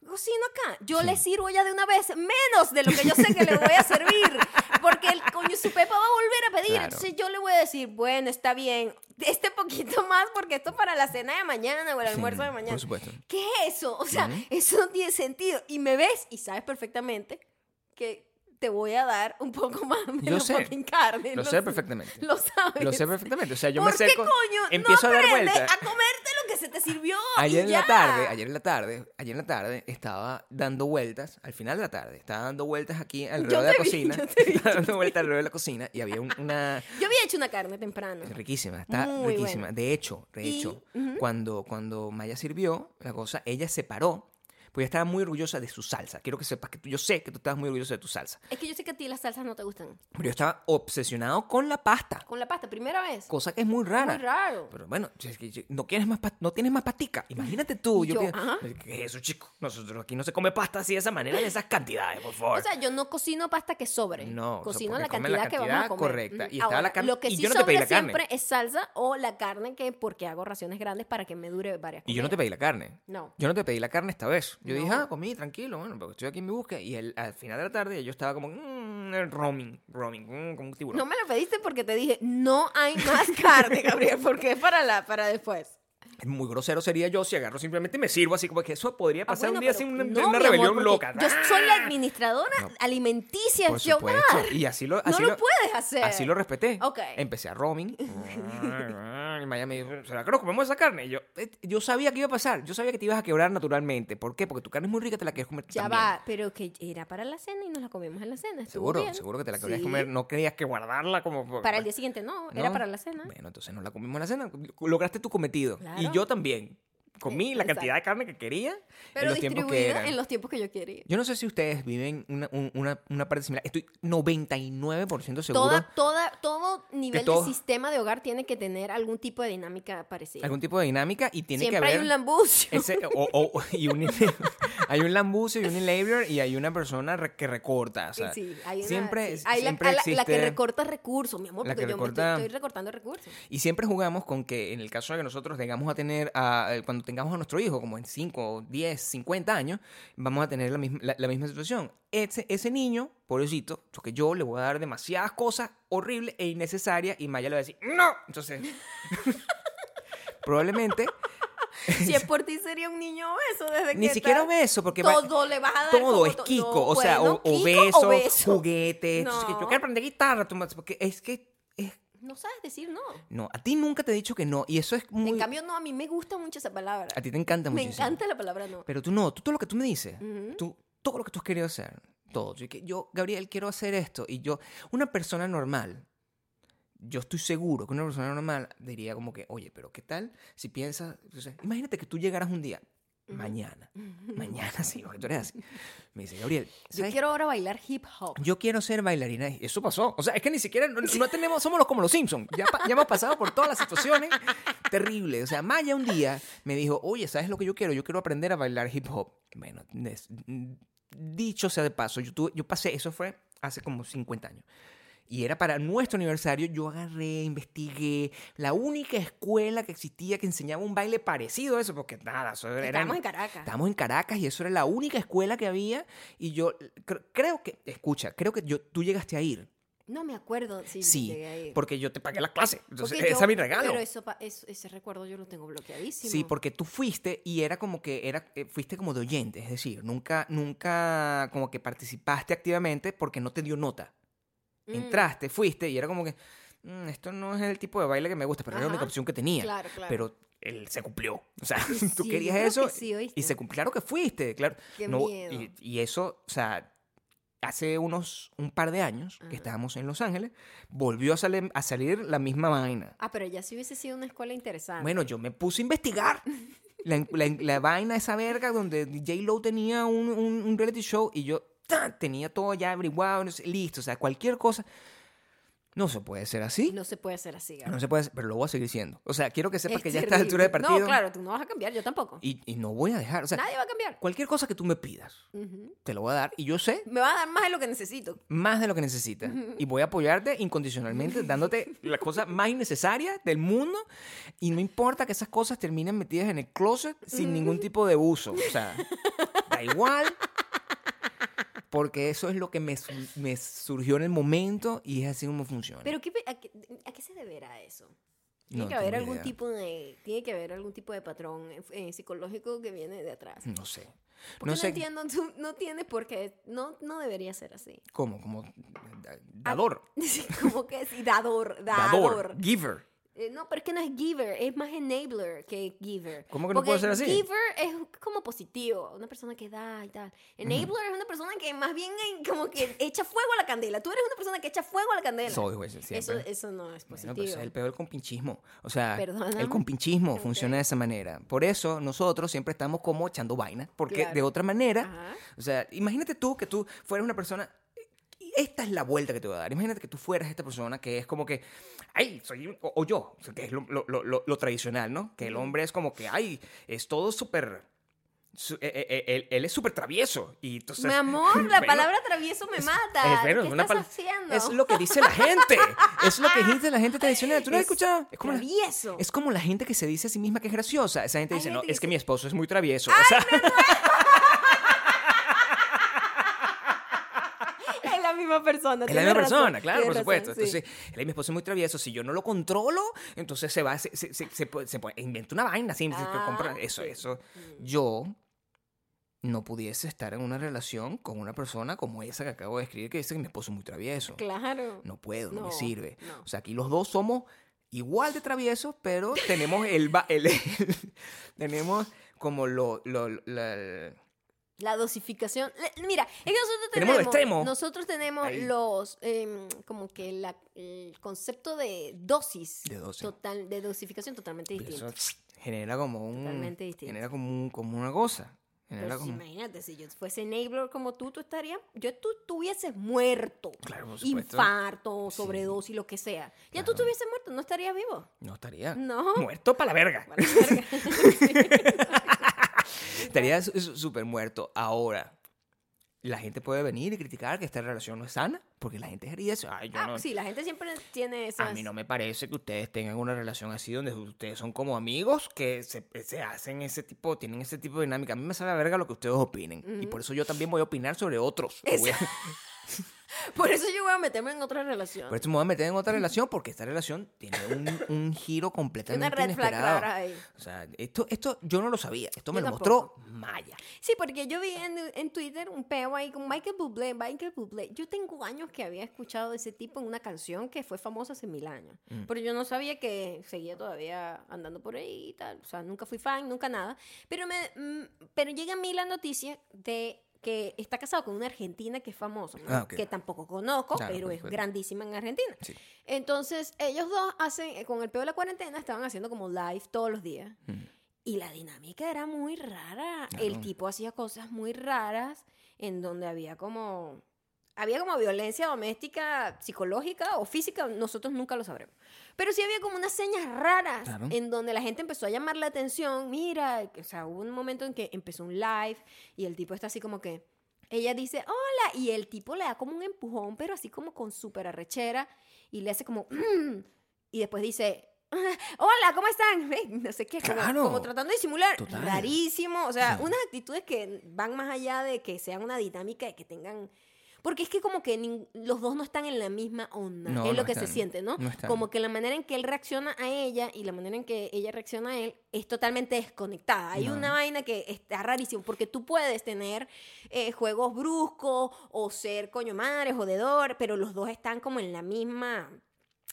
Speaker 1: cocino acá, yo le sirvo ya de una vez menos de lo que yo sé que le voy a servir. Porque el coño su pepa va a volver a pedir.
Speaker 2: Claro.
Speaker 1: Entonces yo le voy a decir, bueno, está bien, este poquito más porque esto es para la cena de mañana o el
Speaker 2: Sí,
Speaker 1: almuerzo de mañana.
Speaker 2: Por supuesto.
Speaker 1: ¿Qué es eso? O sea, eso no tiene sentido. Y me ves y sabes perfectamente que te voy a dar un poco más [LAUGHS] de
Speaker 2: sé.
Speaker 1: fucking carne.
Speaker 2: Lo sé perfectamente.
Speaker 1: Lo sabes.
Speaker 2: Lo sé perfectamente. O sea, yo me
Speaker 1: ¿Por qué
Speaker 2: acerco,
Speaker 1: coño
Speaker 2: empiezo
Speaker 1: no
Speaker 2: a dar vueltas.
Speaker 1: a comerte lo que se te sirvió?
Speaker 2: Ayer
Speaker 1: y
Speaker 2: en
Speaker 1: ya?
Speaker 2: la tarde, ayer en la tarde, ayer en la tarde estaba dando vueltas, al final de la tarde, estaba dando vueltas aquí alrededor de la
Speaker 1: vi,
Speaker 2: cocina,
Speaker 1: yo te [LAUGHS] vi,
Speaker 2: estaba dando vueltas alrededor de la cocina y había un- una
Speaker 1: Yo había hecho una carne temprano.
Speaker 2: riquísima, está
Speaker 1: Muy
Speaker 2: riquísima.
Speaker 1: buena.
Speaker 2: De hecho, de
Speaker 1: Y-
Speaker 2: hecho,
Speaker 1: ujú.
Speaker 2: cuando cuando Maya sirvió la cosa, ella se paró, pues ella estaba muy orgullosa de su salsa. Quiero que sepas que tú, yo sé que tú estabas muy orgullosa de tu salsa,
Speaker 1: Es que yo sé que a ti las salsas no te gustan.
Speaker 2: pero yo estaba obsesionado con la pasta,
Speaker 1: Con la pasta, primera vez.
Speaker 2: cosa que es muy rara.
Speaker 1: Muy raro.
Speaker 2: Pero bueno, que yo- no quieres más pa- no tienes más pastica. Imagínate tú. Yo,
Speaker 1: yo, ajá.
Speaker 2: ¿Qué es eso, chico? Nosotros aquí no se come pasta así de esa manera, de esas cantidades, por favor.
Speaker 1: O sea, yo no cocino pasta que sobre.
Speaker 2: No, o sea,
Speaker 1: cocino la cantidad, que vamos a comer.
Speaker 2: correcta. Y estaba la
Speaker 1: Ahora,
Speaker 2: carne-
Speaker 1: Lo que
Speaker 2: y yo no te pedí la carne.
Speaker 1: siempre es salsa o la carne que porque hago raciones grandes para que me dure varias
Speaker 2: y yo no te
Speaker 1: comidas.
Speaker 2: pedí la carne.
Speaker 1: No.
Speaker 2: Yo no te pedí la carne esta vez. Yo
Speaker 1: No.
Speaker 2: dije, ah, comí, tranquilo, bueno, porque estoy aquí en mi búsqueda. Y el- al final de la tarde yo estaba como, mmm, roaming, roaming, mm, como un tiburón.
Speaker 1: No me lo pediste porque te dije, no hay más [LAUGHS] carne, Gabriel, porque es para, la, para después.
Speaker 2: Muy grosero sería yo si agarro simplemente y me sirvo así como que eso podría
Speaker 1: Ah,
Speaker 2: pasar
Speaker 1: bueno,
Speaker 2: un día sin una,
Speaker 1: no,
Speaker 2: una
Speaker 1: mi amor,
Speaker 2: rebelión loca.
Speaker 1: Yo soy la administradora
Speaker 2: No.
Speaker 1: alimenticia
Speaker 2: Por supuesto. Y así lo,
Speaker 1: No
Speaker 2: así
Speaker 1: lo puedes hacer.
Speaker 2: Así lo respeté.
Speaker 1: Ok.
Speaker 2: Empecé a roaming. [LAUGHS] y Maya me dijo, ¿será que nos comemos esa carne? Y yo, eh, yo sabía que iba a pasar. Yo sabía que te ibas a quebrar naturalmente. ¿Por qué? Porque tu carne es muy rica, te la quieres comer
Speaker 1: Ya
Speaker 2: también.
Speaker 1: va, pero que era para la cena y nos la comemos en la cena.
Speaker 2: Seguro,
Speaker 1: bien.
Speaker 2: seguro que te la querías
Speaker 1: Sí.
Speaker 2: comer. No querías que guardarla como...
Speaker 1: Para el día siguiente no, era
Speaker 2: ¿No?
Speaker 1: para la cena.
Speaker 2: Bueno, entonces nos la comimos en la cena. Lograste tu cometido. Y
Speaker 1: Claro.
Speaker 2: Yo también. Comí la
Speaker 1: Exacto.
Speaker 2: cantidad de carne que quería
Speaker 1: Pero
Speaker 2: en los tiempos que
Speaker 1: distribuida
Speaker 2: eran.
Speaker 1: en los tiempos que yo quería.
Speaker 2: Yo no sé si ustedes viven una, un- una, una parte similar. Estoy 99% seguro.
Speaker 1: Toda, toda, todo nivel
Speaker 2: todo-
Speaker 1: de sistema de hogar tiene que tener algún tipo de dinámica parecida.
Speaker 2: Algún tipo de dinámica y tiene
Speaker 1: Siempre
Speaker 2: que haber...
Speaker 1: hay un lambucio.
Speaker 2: Ese, o, o- y un, [LAUGHS] hay un lambucio y un enabler y hay una persona que recorta. O sea,
Speaker 1: Sí, hay una-
Speaker 2: siempre,
Speaker 1: sí. Hay la-
Speaker 2: siempre
Speaker 1: la,
Speaker 2: existe...
Speaker 1: la que recorta recursos, mi amor,
Speaker 2: La
Speaker 1: porque
Speaker 2: que
Speaker 1: yo me
Speaker 2: recorta-
Speaker 1: estoy, estoy recortando recursos.
Speaker 2: Y siempre jugamos con que en el caso de que nosotros tengamos a tener, a- eh, cuando tengamos a nuestro hijo, como en 5, 10, 50 años, vamos a tener la misma, la, la misma situación. Ese, ese niño, pobrecito, porque yo le voy a dar demasiadas cosas horribles e innecesarias y Maya le va a decir, ¡No! Entonces, [LAUGHS] probablemente [LAUGHS]
Speaker 1: Si es por ti, sería un niño obeso desde
Speaker 2: ni
Speaker 1: que
Speaker 2: siquiera
Speaker 1: está-
Speaker 2: beso, porque va-
Speaker 1: Todo le vas a dar
Speaker 2: todo es Kiko,
Speaker 1: no,
Speaker 2: o sea,
Speaker 1: bueno,
Speaker 2: o, o
Speaker 1: Kiko
Speaker 2: besos,
Speaker 1: o beso.
Speaker 2: juguetes. Entonces, yo quiero aprender guitarra, tú porque es que,
Speaker 1: No sabes decir no.
Speaker 2: no, a ti nunca te he dicho que no, y eso es muy...
Speaker 1: En cambio, no, a mí me gusta mucho esa palabra.
Speaker 2: a ti te encanta
Speaker 1: me
Speaker 2: muchísimo.
Speaker 1: encanta la palabra no.
Speaker 2: Pero tú no, tú todo lo que tú me dices, tú, todo lo que tú has querido hacer, todo. Yo, Gabriel, quiero hacer esto. Y yo, una persona normal, yo estoy seguro que una persona normal diría como que, oye, pero ¿qué tal si piensas, o sea, imagínate que tú llegaras un día, mañana, mañana [LAUGHS] sí, porque tú eres así, Me dice, Gabriel,
Speaker 1: Yo
Speaker 2: ¿sabes
Speaker 1: quiero ahora bailar hip hop.
Speaker 2: yo quiero ser bailarina. Eso pasó. O sea, es que ni siquiera no, no tenemos, somos los como los Simpsons. Ya, ya hemos pasado por todas las situaciones terribles. O sea, Maya un día me dijo, oye, ¿sabes lo que yo quiero? Yo quiero aprender a bailar hip hop. Bueno, des- dicho sea de paso, yo, tuve- yo pasé, eso fue hace como 50 años. Y era para nuestro aniversario, yo agarré, investigué la única escuela que existía que enseñaba un baile parecido a eso, porque nada, eso era...
Speaker 1: Estamos en Caracas.
Speaker 2: Estábamos en Caracas y eso era la única escuela que había. Y yo cre- creo que, escucha, creo que yo, tú llegaste a ir.
Speaker 1: No me acuerdo si
Speaker 2: Sí,
Speaker 1: llegué a ir.
Speaker 2: porque yo te pagué la clase. Entonces, ese es mi regalo.
Speaker 1: Pero eso, eso- ese recuerdo yo lo tengo bloqueadísimo.
Speaker 2: Sí, porque tú fuiste y era como que era eh, fuiste como de oyente, es decir, nunca nunca como que participaste activamente porque no te dio nota.
Speaker 1: Mm,
Speaker 2: Entraste, fuiste y era como que "Mm, esto no es el tipo de baile que me gusta, pero era la única
Speaker 1: Ajá.
Speaker 2: opción que tenía.
Speaker 1: Claro, claro.
Speaker 2: Pero él se cumplió. O sea, [LAUGHS]
Speaker 1: Sí,
Speaker 2: tú querías eso
Speaker 1: que sí,
Speaker 2: y se cumplió. Claro que fuiste, claro.
Speaker 1: Qué
Speaker 2: No,
Speaker 1: miedo.
Speaker 2: Y, y eso, o sea, hace unos un par de años
Speaker 1: Ajá.
Speaker 2: que estábamos en Los Ángeles, volvió a, salir a salir la misma vaina.
Speaker 1: Ah, pero ya sí hubiese sido una escuela interesante.
Speaker 2: Bueno, yo me puse a investigar. [LAUGHS] La, la- la vaina esa verga donde J-Lo tenía un, un- un reality show y yo ¡tan! tenía todo ya averiguado, no sé, listo, o sea, cualquier cosa. No se puede ser así.
Speaker 1: no se puede hacer así, Gabriel.
Speaker 2: No se puede, hacer, pero lo voy a seguir siendo. O sea, quiero que sepas
Speaker 1: Es
Speaker 2: que ya a esta altura de partido.
Speaker 1: No, claro, tú no vas a cambiar, yo tampoco.
Speaker 2: y, y no voy a dejar. O sea,
Speaker 1: Nadie va a cambiar.
Speaker 2: cualquier cosa que tú me pidas,
Speaker 1: Ujú.
Speaker 2: te lo voy a dar. Y yo sé
Speaker 1: Me va a dar más de lo que necesito.
Speaker 2: más de lo que necesitas. Y voy a apoyarte incondicionalmente, dándote la cosa más innecesaria del mundo. Y no importa que esas cosas terminen metidas en el closet sin ningún tipo de uso. O sea, da igual. Porque eso es lo que me, me surgió en el momento y es así como funciona.
Speaker 1: Pero ¿qué, pe- a, qué, a qué se deberá eso? Tiene
Speaker 2: No
Speaker 1: que haber algún
Speaker 2: idea.
Speaker 1: tipo de tiene que haber algún tipo de patrón eh, eh, psicológico que viene de atrás.
Speaker 2: no sé.
Speaker 1: Porque
Speaker 2: No
Speaker 1: entiendo, tú no tienes por qué, no, no debería ser así.
Speaker 2: cómo, como da- dador. [LAUGHS]
Speaker 1: Sí, como que sí, dador,
Speaker 2: Dador.
Speaker 1: dador.
Speaker 2: Giver.
Speaker 1: Eh, no, pero es que no es giver, es más enabler que giver.
Speaker 2: ¿Cómo que no
Speaker 1: Porque
Speaker 2: puede ser así?
Speaker 1: Giver es como positivo, una persona que da y tal. Enabler es una persona que más bien como que echa fuego a la candela. Tú eres una persona que echa fuego a la candela.
Speaker 2: Soy, güey, siempre.
Speaker 1: eso, eso no es
Speaker 2: Bueno,
Speaker 1: positivo.
Speaker 2: pero ese es el peor del compinchismo. O sea,
Speaker 1: Perdóname.
Speaker 2: el compinchismo funciona de esa manera. Por eso nosotros siempre estamos como echando vaina. Porque
Speaker 1: Claro.
Speaker 2: de otra manera,
Speaker 1: Ajá.
Speaker 2: o sea, imagínate tú que tú fueras una persona. Esta es la vuelta que te voy a dar. Imagínate que tú fueras esta persona que es como que, ay, soy, o, o yo, o sea, que es lo, lo- lo- lo- tradicional, ¿no? Que el hombre es como que, ay, es todo súper, su- eh, eh, él, él es súper travieso. Y entonces,
Speaker 1: Mi amor, [LAUGHS] la palabra travieso me mata.
Speaker 2: es,
Speaker 1: ¿Qué estás haciendo?
Speaker 2: es lo que dice la gente. Es lo que dice la gente tradicional. ¿Tú no has
Speaker 1: Es
Speaker 2: escuchado? Es como, la,
Speaker 1: Travieso.
Speaker 2: es como la gente que se dice a sí misma que es graciosa. Esa gente
Speaker 1: Hay
Speaker 2: dice, no,
Speaker 1: gente que
Speaker 2: es que mi esposo es muy travieso. O sea,
Speaker 1: Es la misma persona.
Speaker 2: es la misma
Speaker 1: razón,
Speaker 2: persona, claro, por supuesto.
Speaker 1: sí.
Speaker 2: Entonces, él, mi esposo es muy travieso. Si yo no lo controlo, entonces se va, se, se, se, se inventa una vaina. así,
Speaker 1: Ah,
Speaker 2: compra- eso,
Speaker 1: sí.
Speaker 2: eso.
Speaker 1: Mm.
Speaker 2: Yo no pudiese estar en una relación con una persona como esa que acabo de escribir que dice que mi esposo es muy travieso.
Speaker 1: Claro.
Speaker 2: No puedo, no, me sirve.
Speaker 1: no.
Speaker 2: O sea, aquí los dos somos igual de traviesos, pero tenemos el, el- el- [LAUGHS] tenemos como lo, lo- la-
Speaker 1: La dosificación. Le- Mira, es que nosotros
Speaker 2: Tenemos extremo.
Speaker 1: Nosotros tenemos
Speaker 2: Ahí.
Speaker 1: los. em, como que la- el concepto de dosis.
Speaker 2: De dosis.
Speaker 1: Total, de dosificación totalmente distinto.
Speaker 2: eso genera como un
Speaker 1: Totalmente distinto.
Speaker 2: genera como un- como una cosa. Genera
Speaker 1: Pero si
Speaker 2: como-
Speaker 1: imagínate, si yo fuese enabler como tú, tú estarías. Yo tú estuvieses muerto.
Speaker 2: Claro, por supuesto.
Speaker 1: Infarto,
Speaker 2: Sí.
Speaker 1: sobredosis, lo que sea. Ya
Speaker 2: Claro.
Speaker 1: tú estuvieses muerto, no estarías vivo.
Speaker 2: no estaría
Speaker 1: No.
Speaker 2: muerto para la verga.
Speaker 1: Para la verga. [LAUGHS] [LAUGHS] [LAUGHS]
Speaker 2: Estaría súper muerto. Ahora, la gente puede venir y criticar que esta relación no es sana, porque la gente haría eso. Ay, yo
Speaker 1: Ah,
Speaker 2: no,
Speaker 1: sí, la gente siempre tiene esas.
Speaker 2: A mí no me parece que ustedes tengan una relación así donde ustedes son como amigos que se, se hacen ese tipo, tienen ese tipo de dinámica. A mí me sabe a verga lo que ustedes opinen. Y por eso yo también voy a opinar sobre otros. Voy a- [LAUGHS] [LAUGHS]
Speaker 1: Por eso yo voy a meterme en otra relación.
Speaker 2: por eso me voy a meter en otra relación porque esta relación tiene un, un giro
Speaker 1: Una
Speaker 2: completamente
Speaker 1: red flag
Speaker 2: inesperado.
Speaker 1: clara ahí.
Speaker 2: O sea, esto, esto yo no lo sabía. Esto me
Speaker 1: Yo
Speaker 2: lo
Speaker 1: tampoco.
Speaker 2: mostró Maya.
Speaker 1: Sí, porque yo vi en, en Twitter un peo ahí con Michael Bublé, Michael Bublé. Yo tengo años que había escuchado de ese tipo en una canción que fue famosa hace mil años.
Speaker 2: Mm.
Speaker 1: Pero yo no sabía que seguía todavía andando por ahí y tal. O sea, nunca fui fan, nunca nada. Pero, me, mm, pero llega a mí la noticia de que está casado con una argentina que es famosa, ¿no?
Speaker 2: Ah,
Speaker 1: que tampoco conozco,
Speaker 2: Claro,
Speaker 1: pero es grandísima en Argentina.
Speaker 2: Sí.
Speaker 1: Entonces, ellos dos hacen, eh, con el peo de la cuarentena, estaban haciendo como live todos los días.
Speaker 2: Mm.
Speaker 1: Y la dinámica era muy rara. El tipo hacía cosas muy raras. en donde había como había como violencia doméstica, psicológica o física, nosotros nunca lo sabremos. Pero sí había como unas señas raras
Speaker 2: Claro.
Speaker 1: en donde la gente empezó a llamar la atención. Mira, o sea, hubo un momento en que empezó un live y el tipo está así como que, ella dice, hola, y el tipo le da como un empujón, pero así como con súper arrechera y le hace como, "Mm", [CLEARS THROAT] y después dice, [LAUGHS] hola, ¿cómo están? [LAUGHS] Ve, No sé qué, como,
Speaker 2: Claro.
Speaker 1: como tratando de disimular.
Speaker 2: Total.
Speaker 1: Rarísimo, o sea,
Speaker 2: Sí.
Speaker 1: unas actitudes que van más allá de que sean una dinámica y que tengan... Porque es que como que los dos no están en la misma onda,
Speaker 2: No,
Speaker 1: es lo que se siente, ¿no? Como que la manera en que él reacciona a ella y la manera en que ella reacciona a él es totalmente desconectada. Hay una vaina que está rarísimo, porque tú puedes tener eh, juegos bruscos o ser coño madre, jodedor, pero los dos están como en la misma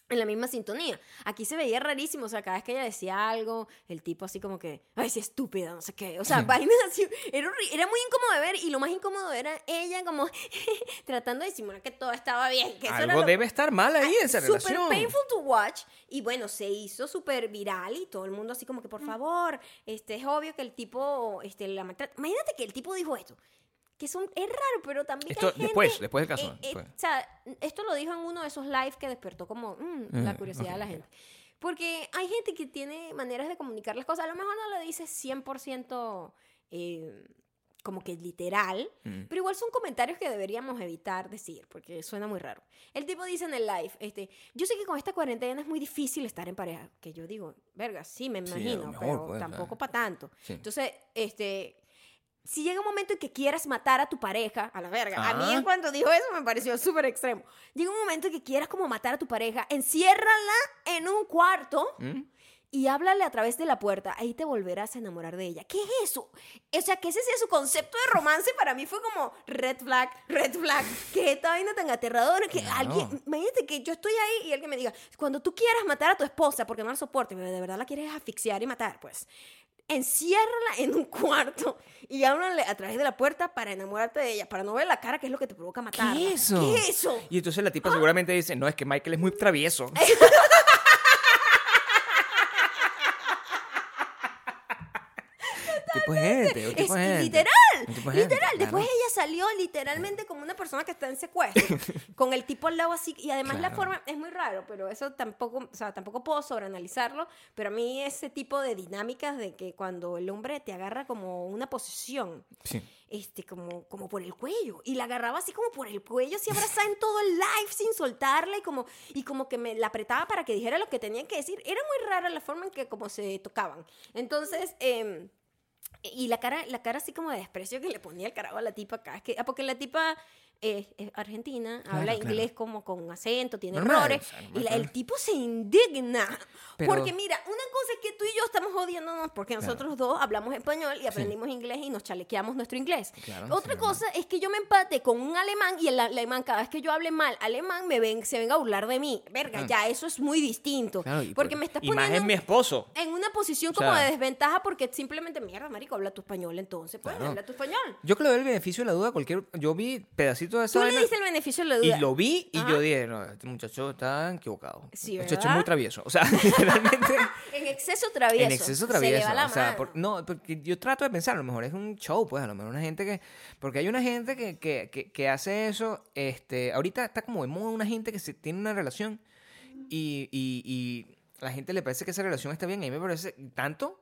Speaker 1: en la misma sintonía. Aquí se veía rarísimo, o sea, cada vez que ella decía algo, el tipo así como que, ay, sí, estúpida, no sé qué. O sea, [LAUGHS] [LAUGHS] vainas así, era, era muy incómodo de ver y lo más incómodo era ella como [LAUGHS] tratando de disimular que todo estaba bien. Que eso
Speaker 2: Algo
Speaker 1: lo-
Speaker 2: debe estar mal ahí en esa
Speaker 1: Super
Speaker 2: relación.
Speaker 1: painful to watch. Y bueno, se hizo súper viral y todo el mundo así como que, por favor, este, es obvio que el tipo, este, la maltrata. Imagínate que el tipo dijo esto. Que es, un- es raro, pero también
Speaker 2: Esto
Speaker 1: hay gente-
Speaker 2: después, después del caso,
Speaker 1: eh, eh, o sea, esto lo dijo en uno de esos lives que despertó como mm, la
Speaker 2: Ah,
Speaker 1: curiosidad de la gente. Porque hay gente que tiene maneras de comunicar las cosas. A lo mejor no lo dice 100% eh, como que literal,
Speaker 2: Mm.
Speaker 1: pero igual son comentarios que deberíamos evitar decir, porque suena muy raro. El tipo dice en el live, este, yo sé que con esta cuarentena es muy difícil estar en pareja, que yo digo, verga, sí, me
Speaker 2: Sí,
Speaker 1: imagino,
Speaker 2: mejor,
Speaker 1: pero
Speaker 2: pues,
Speaker 1: tampoco para tanto.
Speaker 2: Sí.
Speaker 1: Entonces, este, si llega un momento en que quieras matar a tu pareja, a la verga, a mí en cuanto dijo eso me pareció súper extremo. Llega un momento en que quieras como matar a tu pareja, enciérrala en un cuarto
Speaker 2: ¿Mm?
Speaker 1: y háblale a través de la puerta, ahí te volverás a enamorar de ella. ¿Qué es eso? O sea, que ese sea su concepto de romance para mí fue como red flag, red flag. Que esta vaina tan aterradora que
Speaker 2: Claro.
Speaker 1: alguien, imagínate que yo estoy ahí y alguien me diga, cuando tú quieras matar a tu esposa porque no la soportes, pero de verdad la quieres asfixiar y matar, pues enciérrala en un cuarto y háblale a través de la puerta para enamorarte de ella, para no ver la cara que es lo que te provoca matarla.
Speaker 2: ¿Qué es eso?
Speaker 1: ¿Qué es eso?
Speaker 2: Y entonces la tipa seguramente dice, no, es que Michael es muy travieso. [LAUGHS] tipo gente, un
Speaker 1: Es
Speaker 2: tipo gente.
Speaker 1: literal,
Speaker 2: Un tipo gente,
Speaker 1: literal.
Speaker 2: claro.
Speaker 1: Después ella salió literalmente como una persona que está en secuestro, [LAUGHS] con el tipo al lado así. Y además la
Speaker 2: Claro.
Speaker 1: forma es muy raro, pero eso tampoco, o sea, tampoco puedo sobreanalizarlo. Pero a mí ese tipo de dinámicas de que cuando el hombre te agarra como una posición,
Speaker 2: Sí.
Speaker 1: este, como, como por el cuello. Y la agarraba así como por el cuello, así abrazada en todo el live sin soltarla y como, y como que me la apretaba para que dijera lo que tenía que decir. Era muy rara la forma en que como se tocaban. Entonces, em, y la cara, la cara así como de desprecio que le ponía el carajo a la tipa acá. Es que, ah, porque la tipa es, es argentina,
Speaker 2: Claro,
Speaker 1: habla
Speaker 2: claro.
Speaker 1: inglés como con acento, tiene errores.
Speaker 2: o sea,
Speaker 1: y la- el tipo se indigna.
Speaker 2: Pero-
Speaker 1: Porque mira, una cosa es que tú y yo estamos jodiéndonos porque nosotros dos hablamos español y aprendimos inglés y nos chalequeamos nuestro inglés. Otra
Speaker 2: sí,
Speaker 1: cosa es que yo me empate con un alemán y el alemán, cada vez que yo hable mal alemán, me ven, se venga a burlar de mí. Verga, ya, eso es muy distinto. Porque
Speaker 2: por-
Speaker 1: me estás
Speaker 2: más
Speaker 1: poniendo
Speaker 2: es mi esposo.
Speaker 1: en una posición
Speaker 2: O
Speaker 1: como
Speaker 2: sea-
Speaker 1: de desventaja porque simplemente, mierda, marico, habla tu español entonces. Pues, habla tu español.
Speaker 2: Yo que le doy el beneficio de la duda cualquier... Yo vi pedacitos esa
Speaker 1: Tú le diste el beneficio de la duda.
Speaker 2: y lo vi y
Speaker 1: Ajá.
Speaker 2: yo dije, no, este muchacho está equivocado.
Speaker 1: Sí,
Speaker 2: este muchacho es
Speaker 1: ¿verdad?
Speaker 2: muy travieso. O sea, [LAUGHS] literalmente... [LAUGHS]
Speaker 1: En exceso travieso.
Speaker 2: En exceso
Speaker 1: Se le
Speaker 2: travieso.
Speaker 1: va la
Speaker 2: o sea,
Speaker 1: mano.
Speaker 2: por- no, porque yo trato de pensar, a lo mejor es un show, pues, a lo mejor una gente que. Porque hay una gente que, que, que, que hace eso. Este, ahorita está como de moda una gente que se tiene una relación y, y, y la gente le parece que esa relación está bien. A mí me parece tanto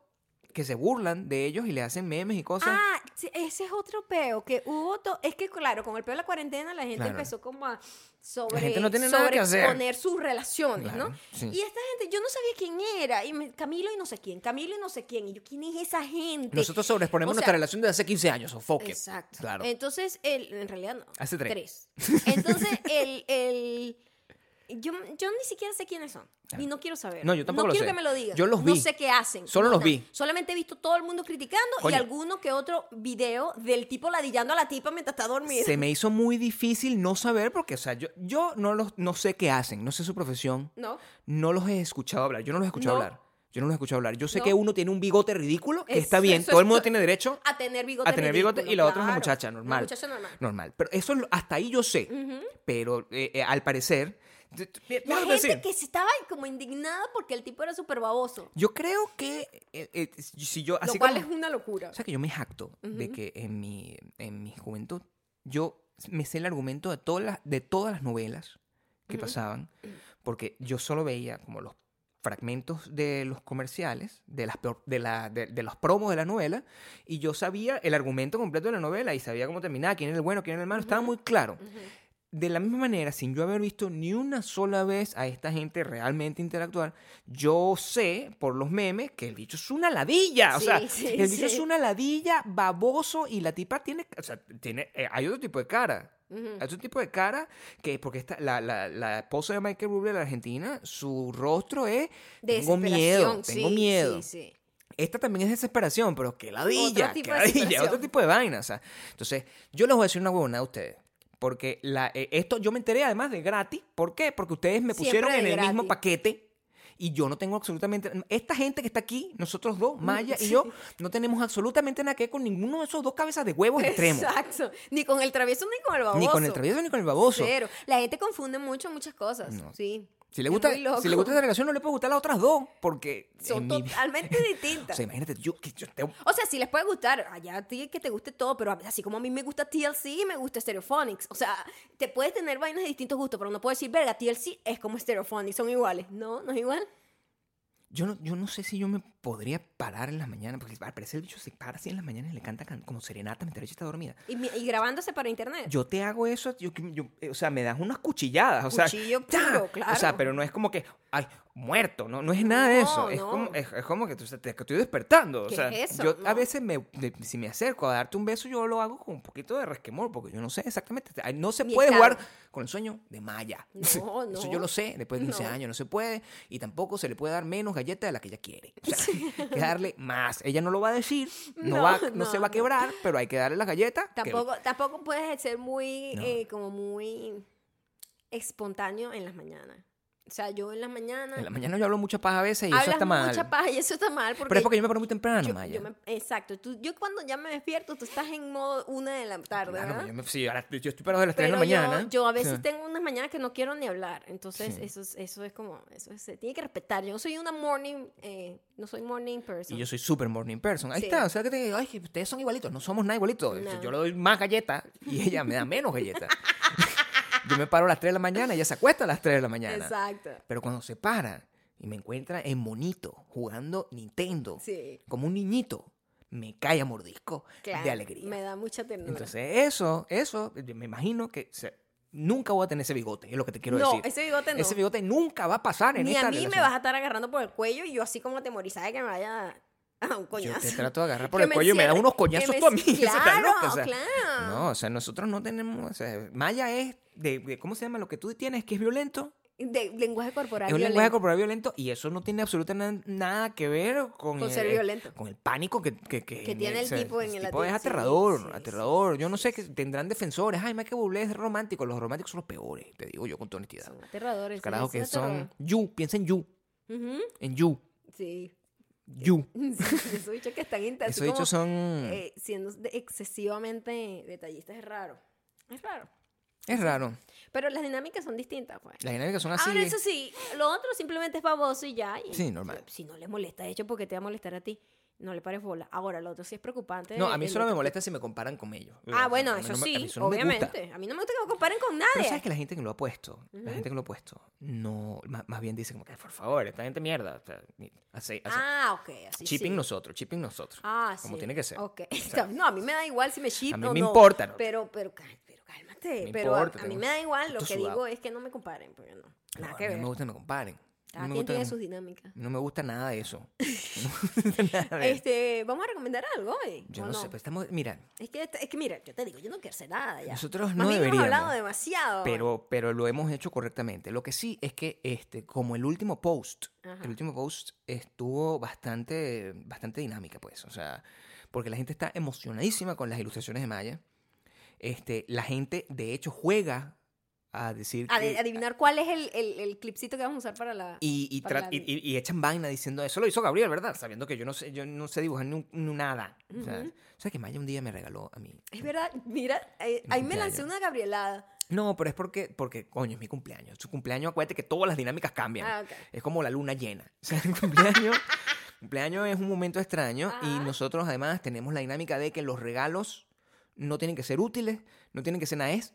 Speaker 2: que se burlan de ellos y le hacen memes y cosas.
Speaker 1: Ah, ese es otro peo que hubo. to- es que, claro, con el peo de la cuarentena, la gente
Speaker 2: Claro.
Speaker 1: empezó como a sobre,
Speaker 2: gente no tiene nada que hacer.
Speaker 1: sobreexponer sus relaciones, ¿no?
Speaker 2: Sí.
Speaker 1: Y esta gente, yo no sabía quién era. Y me- Camilo y no sé quién, Camilo y no sé quién. Y yo, ¿quién es esa gente?
Speaker 2: Nosotros sobreexponemos
Speaker 1: O sea,
Speaker 2: nuestra relación de hace 15 años, o foque.
Speaker 1: Exacto.
Speaker 2: Claro.
Speaker 1: Entonces, el, en realidad no.
Speaker 2: Hace tres.
Speaker 1: Entonces, el, el, yo, yo ni siquiera sé quiénes son. Y no quiero saber.
Speaker 2: No, yo tampoco lo
Speaker 1: quiero
Speaker 2: sé.
Speaker 1: que me lo digas.
Speaker 2: Yo los
Speaker 1: No
Speaker 2: vi.
Speaker 1: sé qué hacen.
Speaker 2: Solo
Speaker 1: No,
Speaker 2: los vi.
Speaker 1: Solamente he visto todo el mundo criticando y alguno que otro video del tipo ladillando a la tipa mientras está dormida.
Speaker 2: Se me hizo muy difícil no saber porque, o sea, yo, yo no, los, no sé qué hacen, no sé su profesión.
Speaker 1: ¿No?
Speaker 2: No los he escuchado hablar. Yo no los he escuchado
Speaker 1: No.
Speaker 2: hablar. Yo no los he escuchado hablar. Yo sé
Speaker 1: No.
Speaker 2: que uno tiene un bigote ridículo, que
Speaker 1: Es-
Speaker 2: está bien. Todo el mundo tiene derecho
Speaker 1: A tener bigote.
Speaker 2: a tener bigote
Speaker 1: ridículo,
Speaker 2: y la otra es una muchacha
Speaker 1: Una
Speaker 2: normal.
Speaker 1: muchacha normal.
Speaker 2: Normal. Pero eso hasta ahí yo sé. Pero eh, eh, al parecer.
Speaker 1: La
Speaker 2: ¿qué
Speaker 1: gente
Speaker 2: decir?
Speaker 1: que se estaba como indignada porque el tipo era súper baboso.
Speaker 2: Yo creo que eh, eh, si yo
Speaker 1: Lo
Speaker 2: así
Speaker 1: cual
Speaker 2: como-
Speaker 1: es una locura.
Speaker 2: O sea, que yo me jacto de que en mi, en mi juventud yo me sé el argumento de todas las, de todas las novelas que pasaban, porque yo solo veía como los fragmentos de los comerciales, de las, de, la, de, de los promos de la novela, y yo sabía el argumento completo de la novela y sabía cómo terminaba, quién era el bueno, quién era el malo, estaba muy claro. De la misma manera, sin yo haber visto ni una sola vez a esta gente realmente interactuar, yo sé por los memes que el bicho es una ladilla. o sea,
Speaker 1: sí,
Speaker 2: el bicho
Speaker 1: sí.
Speaker 2: es una ladilla, baboso, y la tipa tiene, o sea, tiene, eh, hay otro tipo de cara. Hay otro tipo de cara que, porque esta, la, la, la esposa de Michael Bublé de la Argentina, su rostro es, tengo miedo, tengo miedo. Esta también es desesperación, pero qué ladilla,
Speaker 1: Otro tipo
Speaker 2: qué
Speaker 1: de
Speaker 2: ladilla, otro tipo de vaina. o sea. Entonces, yo les voy a decir una huevonada a ustedes. Porque la, eh, esto yo me enteré además de gratis. ¿Por qué? Porque ustedes me pusieron en el mismo paquete. Y yo no tengo absolutamente... Esta gente que está aquí, nosotros dos, Maya y yo, no tenemos absolutamente nada que ver con ninguno de esos dos cabezas de huevos extremos.
Speaker 1: Exacto. Ni con el travieso ni con el baboso.
Speaker 2: Ni con el travieso ni con el baboso.
Speaker 1: Cero. La gente confunde mucho muchas cosas.
Speaker 2: No.
Speaker 1: Sí.
Speaker 2: Si le, gusta, si le gusta esa relación, no le puede gustar las otras dos. Porque...
Speaker 1: Son
Speaker 2: mi- [LAUGHS]
Speaker 1: totalmente
Speaker 2: O
Speaker 1: distintas.
Speaker 2: sea, imagínate, yo, que yo te-
Speaker 1: O sea, sí les puede gustar, allá a ti que te guste todo, pero así como a mí me gusta TLC, me gusta Stereophonics. O sea, te puedes tener vainas de distintos gustos, pero no puedes decir, verga, TLC es como Stereophonics, son iguales. No, no es igual.
Speaker 2: Yo no, yo no sé si yo me podría parar en las mañanas, porque al parecer el bicho se para así en las mañanas y le canta can- como serenata mientras ella está dormida.
Speaker 1: Y, grabándose para internet.
Speaker 2: Yo te hago eso, yo, yo- eh, o sea, me das unas cuchilladas, o sea,
Speaker 1: Cuchillo puro, claro.
Speaker 2: O sea, pero no es como que, ay, muerto, no, no es nada de eso,
Speaker 1: No,
Speaker 2: es. Como, es, es como que tú, te, que estoy despertando, o
Speaker 1: ¿Qué
Speaker 2: sea,
Speaker 1: es eso?
Speaker 2: yo a veces me, de- si me acerco a darte un beso, yo lo hago con un poquito de resquemor, porque yo no sé exactamente, no se puede jugar con el sueño de Maya.
Speaker 1: No, [LAUGHS]
Speaker 2: Eso
Speaker 1: no.
Speaker 2: yo lo sé, después de 15
Speaker 1: No.
Speaker 2: años no se puede, y tampoco se le puede dar menos galleta de la que ella quiere. O sea, [LAUGHS] hay [LAUGHS] que darle más. Ella no lo va a decir, no,
Speaker 1: No,
Speaker 2: va, no,
Speaker 1: no,
Speaker 2: se va a quebrar, pero hay que darle las galletas. que-
Speaker 1: Tampoco, tampoco puedes ser muy, eh, como muy espontáneo en las mañanas. O sea, yo en las mañanas...
Speaker 2: En la mañana yo hablo mucha paja a veces y eso está mal.
Speaker 1: mucha paja y eso está mal porque...
Speaker 2: Pero es porque yo me paro muy temprano,
Speaker 1: yo-
Speaker 2: Maya.
Speaker 1: yo me- exacto. Tú, yo cuando ya me despierto, tú estás en modo una de la tarde,
Speaker 2: Claro,
Speaker 1: ¿verdad?
Speaker 2: yo, me- sí, ahora yo estoy parado de las 3 de
Speaker 1: Pero
Speaker 2: la mañana.
Speaker 1: Yo, a veces
Speaker 2: Sí.
Speaker 1: tengo unas mañanas que no quiero ni hablar. Entonces,
Speaker 2: Sí.
Speaker 1: eso, es, eso es como. Eso es- se tiene que respetar. Yo no soy una morning. eh, no soy morning person.
Speaker 2: Y yo soy super morning person. Ahí está. O sea que te ay, ustedes son igualitos. No somos nada igualitos.
Speaker 1: No.
Speaker 2: Yo le doy más galletas y ella me da menos galletas. [LAUGHS] yo me paro a las 3 de la mañana y ella se acuesta a las 3 de la mañana.
Speaker 1: Exacto.
Speaker 2: Pero cuando se para y me encuentra en monito jugando Nintendo
Speaker 1: Sí.
Speaker 2: como un niñito, me cae a mordisco
Speaker 1: Claro.
Speaker 2: de alegría.
Speaker 1: Me da mucha ternura.
Speaker 2: Entonces, eso, eso, me imagino que se- nunca voy a tener ese bigote, es lo que te quiero
Speaker 1: no,
Speaker 2: decir.
Speaker 1: ese bigote no.
Speaker 2: Ese bigote nunca va a pasar en
Speaker 1: Ni
Speaker 2: esta
Speaker 1: a mí me vas a estar agarrando por el cuello y yo así como atemorizada de que me vaya [LAUGHS] un
Speaker 2: Yo
Speaker 1: coñazo.
Speaker 2: te trato de agarrar por
Speaker 1: Que
Speaker 2: el cuello y me das unos
Speaker 1: que
Speaker 2: coñazos
Speaker 1: me-
Speaker 2: tú a mí. [LAUGHS]
Speaker 1: Claro,
Speaker 2: loco, o sea,
Speaker 1: claro.
Speaker 2: No, o sea, nosotros no tenemos. O sea, Maya es de, de- ¿Cómo se llama lo que tú tienes que es violento?
Speaker 1: De lenguaje corporal.
Speaker 2: es un
Speaker 1: violento.
Speaker 2: lenguaje corporal violento y eso no tiene absolutamente nada que ver con,
Speaker 1: Con
Speaker 2: el,
Speaker 1: ser violento.
Speaker 2: con el pánico que, que, que,
Speaker 1: Que tiene el tipo en el
Speaker 2: tipo es aterrador,
Speaker 1: sí, sí,
Speaker 2: aterrador. Yo no sé que tendrán defensores. Ay, Michael Bublé es romántico. Los románticos son los peores, te digo yo con toda honestidad.
Speaker 1: Son aterradores.
Speaker 2: Carajos que son you, piensa en you, en you,
Speaker 1: Sí.
Speaker 2: You. [LAUGHS]
Speaker 1: Sí, esos bichos que están intensos.
Speaker 2: Esos dichos son
Speaker 1: eh, siendo excesivamente detallistas es raro. Es raro.
Speaker 2: es raro.
Speaker 1: Pero las dinámicas son distintas, pues.
Speaker 2: Las dinámicas son así.
Speaker 1: Ahora, eso sí, lo otro simplemente es baboso y ya. y
Speaker 2: Sí, normal.
Speaker 1: Si no le molesta, de hecho, porque te va a molestar a ti, no le pares bola. Ahora, lo otro sí es preocupante.
Speaker 2: No, a mí solo me molesta si me comparan con ellos.
Speaker 1: Ah, bueno, eso
Speaker 2: no
Speaker 1: sí,
Speaker 2: no
Speaker 1: obviamente. A mí no me gusta que me comparen con
Speaker 2: Pero
Speaker 1: nadie.
Speaker 2: sabes que la gente que lo ha puesto, la gente que lo ha puesto, no, más, más bien dice como que, por favor, esta gente mierda.
Speaker 1: Ah, ok, así
Speaker 2: chipping
Speaker 1: sí.
Speaker 2: nosotros, chipping nosotros.
Speaker 1: Ah,
Speaker 2: como
Speaker 1: sí.
Speaker 2: tiene que ser.
Speaker 1: Ok. no, a mí me da igual si me chip
Speaker 2: A mí me
Speaker 1: no.
Speaker 2: importa, ¿no?
Speaker 1: Pero, pero, pero cálmate.
Speaker 2: Me
Speaker 1: pero a-
Speaker 2: importa,
Speaker 1: a, mí me da igual. Lo que
Speaker 2: sudado.
Speaker 1: digo es que no me comparen, porque no.
Speaker 2: No,
Speaker 1: Nada
Speaker 2: a
Speaker 1: que
Speaker 2: mí
Speaker 1: ver.
Speaker 2: no me gusta que me comparen.
Speaker 1: Cada
Speaker 2: no me
Speaker 1: quien
Speaker 2: gusta
Speaker 1: tiene sus dinámicas.
Speaker 2: no me gusta nada de eso. [LAUGHS] No me gusta nada de eso.
Speaker 1: Este, vamos a recomendar algo hoy.
Speaker 2: Yo
Speaker 1: ¿o
Speaker 2: no, sé, pero estamos, mira,
Speaker 1: Es que, es que mira, yo te digo, yo no quiero hacer nada ya.
Speaker 2: nosotros
Speaker 1: Más
Speaker 2: no
Speaker 1: bien
Speaker 2: deberíamos.
Speaker 1: hemos hablado demasiado.
Speaker 2: pero, pero lo hemos hecho correctamente. Lo que sí es que, este, como el último post,
Speaker 1: Ajá.
Speaker 2: el último post estuvo bastante, bastante dinámica, pues. O sea, porque la gente está emocionadísima con las ilustraciones de Maya. Este, la gente, de hecho, juega a decir
Speaker 1: Adi-
Speaker 2: que-
Speaker 1: adivinar cuál es el, el, el clipcito que vamos a usar para la.
Speaker 2: y, y,
Speaker 1: para la-
Speaker 2: y- y- echan vaina diciendo eso lo hizo Gabriel, ¿verdad? Sabiendo que yo no sé, yo no sé dibujar ni, ni nada. O sea,
Speaker 1: Ujú.
Speaker 2: ¿sabes que Maya un día me regaló a mí?
Speaker 1: Es verdad, mira, eh, ahí me lancé una gabrielada.
Speaker 2: No, pero es porque, porque, coño, es mi cumpleaños. Su cumpleaños, acuérdate que todas las dinámicas cambian.
Speaker 1: Ah, ok.
Speaker 2: Es como la luna llena. O sea, el cumpleaños, [LAUGHS] cumpleaños es un momento extraño y nosotros además tenemos la dinámica de que los regalos no tienen que ser útiles, no tienen que ser nada, es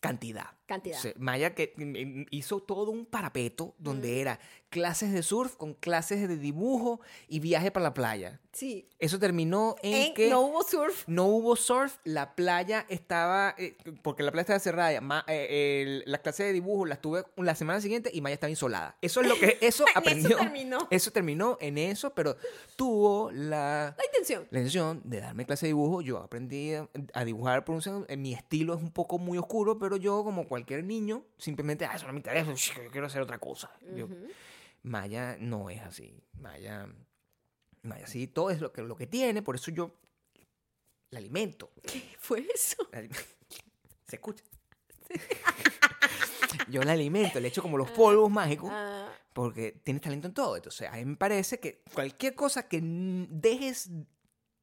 Speaker 2: cantidad.
Speaker 1: Cantidad.
Speaker 2: Maya que mm, hizo todo un parapeto donde era clases de surf con clases de dibujo y viaje para la playa.
Speaker 1: Sí.
Speaker 2: Eso terminó en,
Speaker 1: En-
Speaker 2: que
Speaker 1: no hubo surf.
Speaker 2: no hubo surf, la playa estaba, eh, porque la playa estaba cerrada, ma- eh, el- las clases de dibujo las tuve la semana siguiente y Maya estaba insolada. Eso es lo que, [LAUGHS] eso aprendió.
Speaker 1: terminó.
Speaker 2: Eso terminó en eso, pero tuvo la,
Speaker 1: La intención.
Speaker 2: la intención de darme clase de dibujo. Yo aprendí a, a dibujar por un. En mi estilo es un poco muy oscuro, pero yo, como cualquier niño, simplemente, ah, eso no me interesa, [LAUGHS] yo quiero hacer otra cosa. Yo-. Maya no es así. Maya, Maya sí, todo es lo que, lo que tiene, por eso yo la alimento. [LAUGHS]
Speaker 1: ¿Qué fue eso? [LAUGHS]
Speaker 2: Se escucha. yo la alimento, le echo como los polvos mágicos,
Speaker 1: Ah,
Speaker 2: porque tienes talento en todo. Entonces, a mí me parece que cualquier cosa que dejes,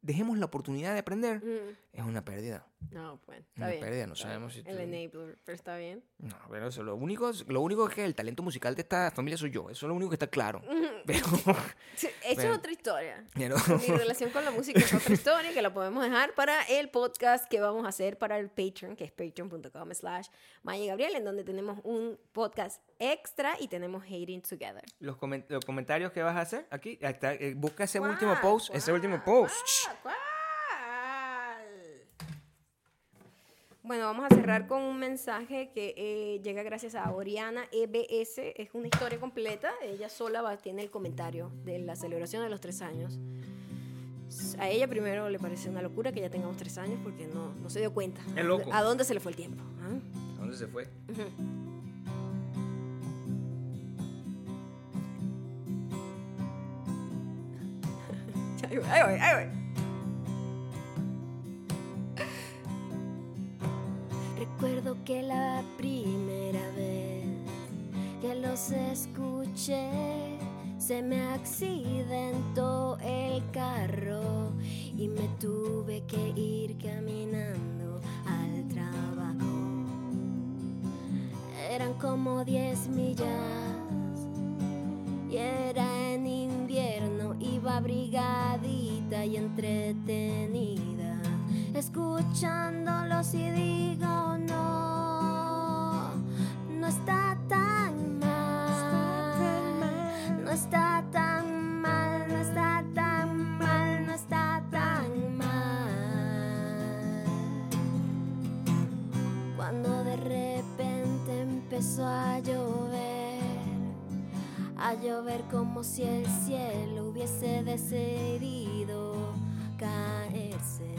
Speaker 2: dejemos la oportunidad de aprender,
Speaker 1: mm.
Speaker 2: Es una pérdida.
Speaker 1: No, pues, está
Speaker 2: Una
Speaker 1: bien.
Speaker 2: pérdida, no
Speaker 1: está
Speaker 2: sabemos
Speaker 1: bien.
Speaker 2: si
Speaker 1: El enabler, pero está bien.
Speaker 2: No, pero eso, lo único, es- lo único es que el talento musical de esta familia soy yo. Eso es lo único que está claro. [LAUGHS] Pero, [LAUGHS]
Speaker 1: Sí, Eso
Speaker 2: Bueno.
Speaker 1: es otra historia.
Speaker 2: pero-
Speaker 1: Mi [LAUGHS] relación con la música es otra historia que la podemos dejar para el podcast que vamos a hacer para el Patreon, que es patreon.com slash Maya Gabriel, en donde tenemos un podcast extra y tenemos Hating Together.
Speaker 2: los, comen- los comentarios que vas a hacer aquí, está, eh, busca ese último post, ese
Speaker 1: ¿Cuál?
Speaker 2: último post.
Speaker 1: ¿Cuál? Bueno, vamos a cerrar con un mensaje que eh, llega gracias a Oriana EBS. Es una historia completa. Ella sola va, tiene el comentario de la celebración de los tres años. A ella primero le parece una locura que ya tengamos tres años porque no, no se dio cuenta.
Speaker 2: Es loco.
Speaker 1: ¿A dónde se le fue el tiempo? ¿ah?
Speaker 2: ¿A dónde se fue?
Speaker 1: Ujú. [LAUGHS] Ahí voy, ahí voy, Recuerdo que la primera vez que los escuché se me accidentó el carro y me tuve que ir caminando al trabajo. Eran como 10 millas y era en invierno, iba abrigadita y entretenida, escuchándolos y digo como si el cielo hubiese decidido caerse.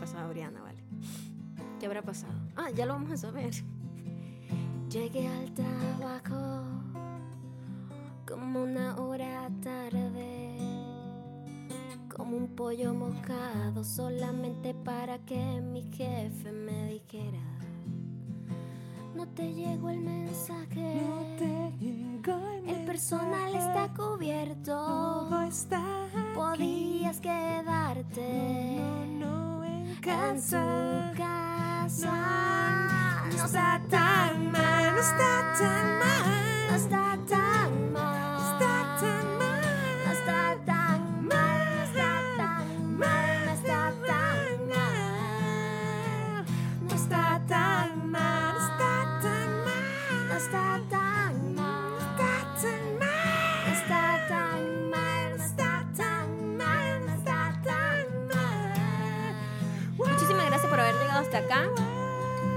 Speaker 1: Pasado a Brianna, ¿vale? ¿Qué habrá pasado? Ah, ya lo vamos a saber. Llegué al trabajo como una hora tarde, como un pollo mojado, solamente para que mi jefe me dijera. No te llegó el mensaje. El personal está cubierto. Podías quedarte en tu casa. No está tan mal, no está tan mal, no está acá.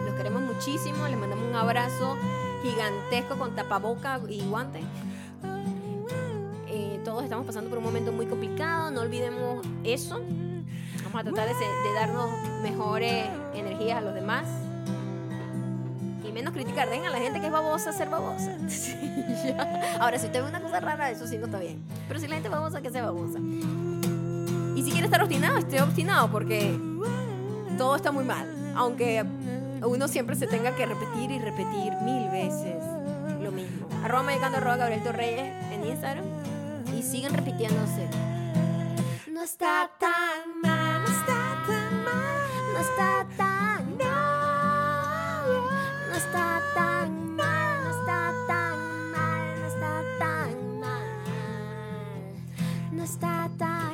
Speaker 1: Los queremos muchísimo. Les mandamos un abrazo gigantesco con tapaboca y guante. estamos pasando por un momento muy complicado, no olvidemos eso. Vamos a tratar de, darnos mejores energías a los demás. Y menos criticar. Dejen a la gente que es babosa ser babosa. [LAUGHS] Ahora, si usted ve una cosa rara, eso sí no está bien. Pero si la gente es babosa, que sea babosa. Y si quiere estar obstinado, esté obstinado, porque todo está muy mal. Aunque uno siempre se tenga que repetir y repetir mil veces lo mismo. Arroba mexicano, arroba Gabriel Torreyes en Instagram. Y siguen repitiéndose. No está tan mal, no está tan mal, no está tan mal, no está tan mal, no está tan mal, no está tan mal, no está tan mal,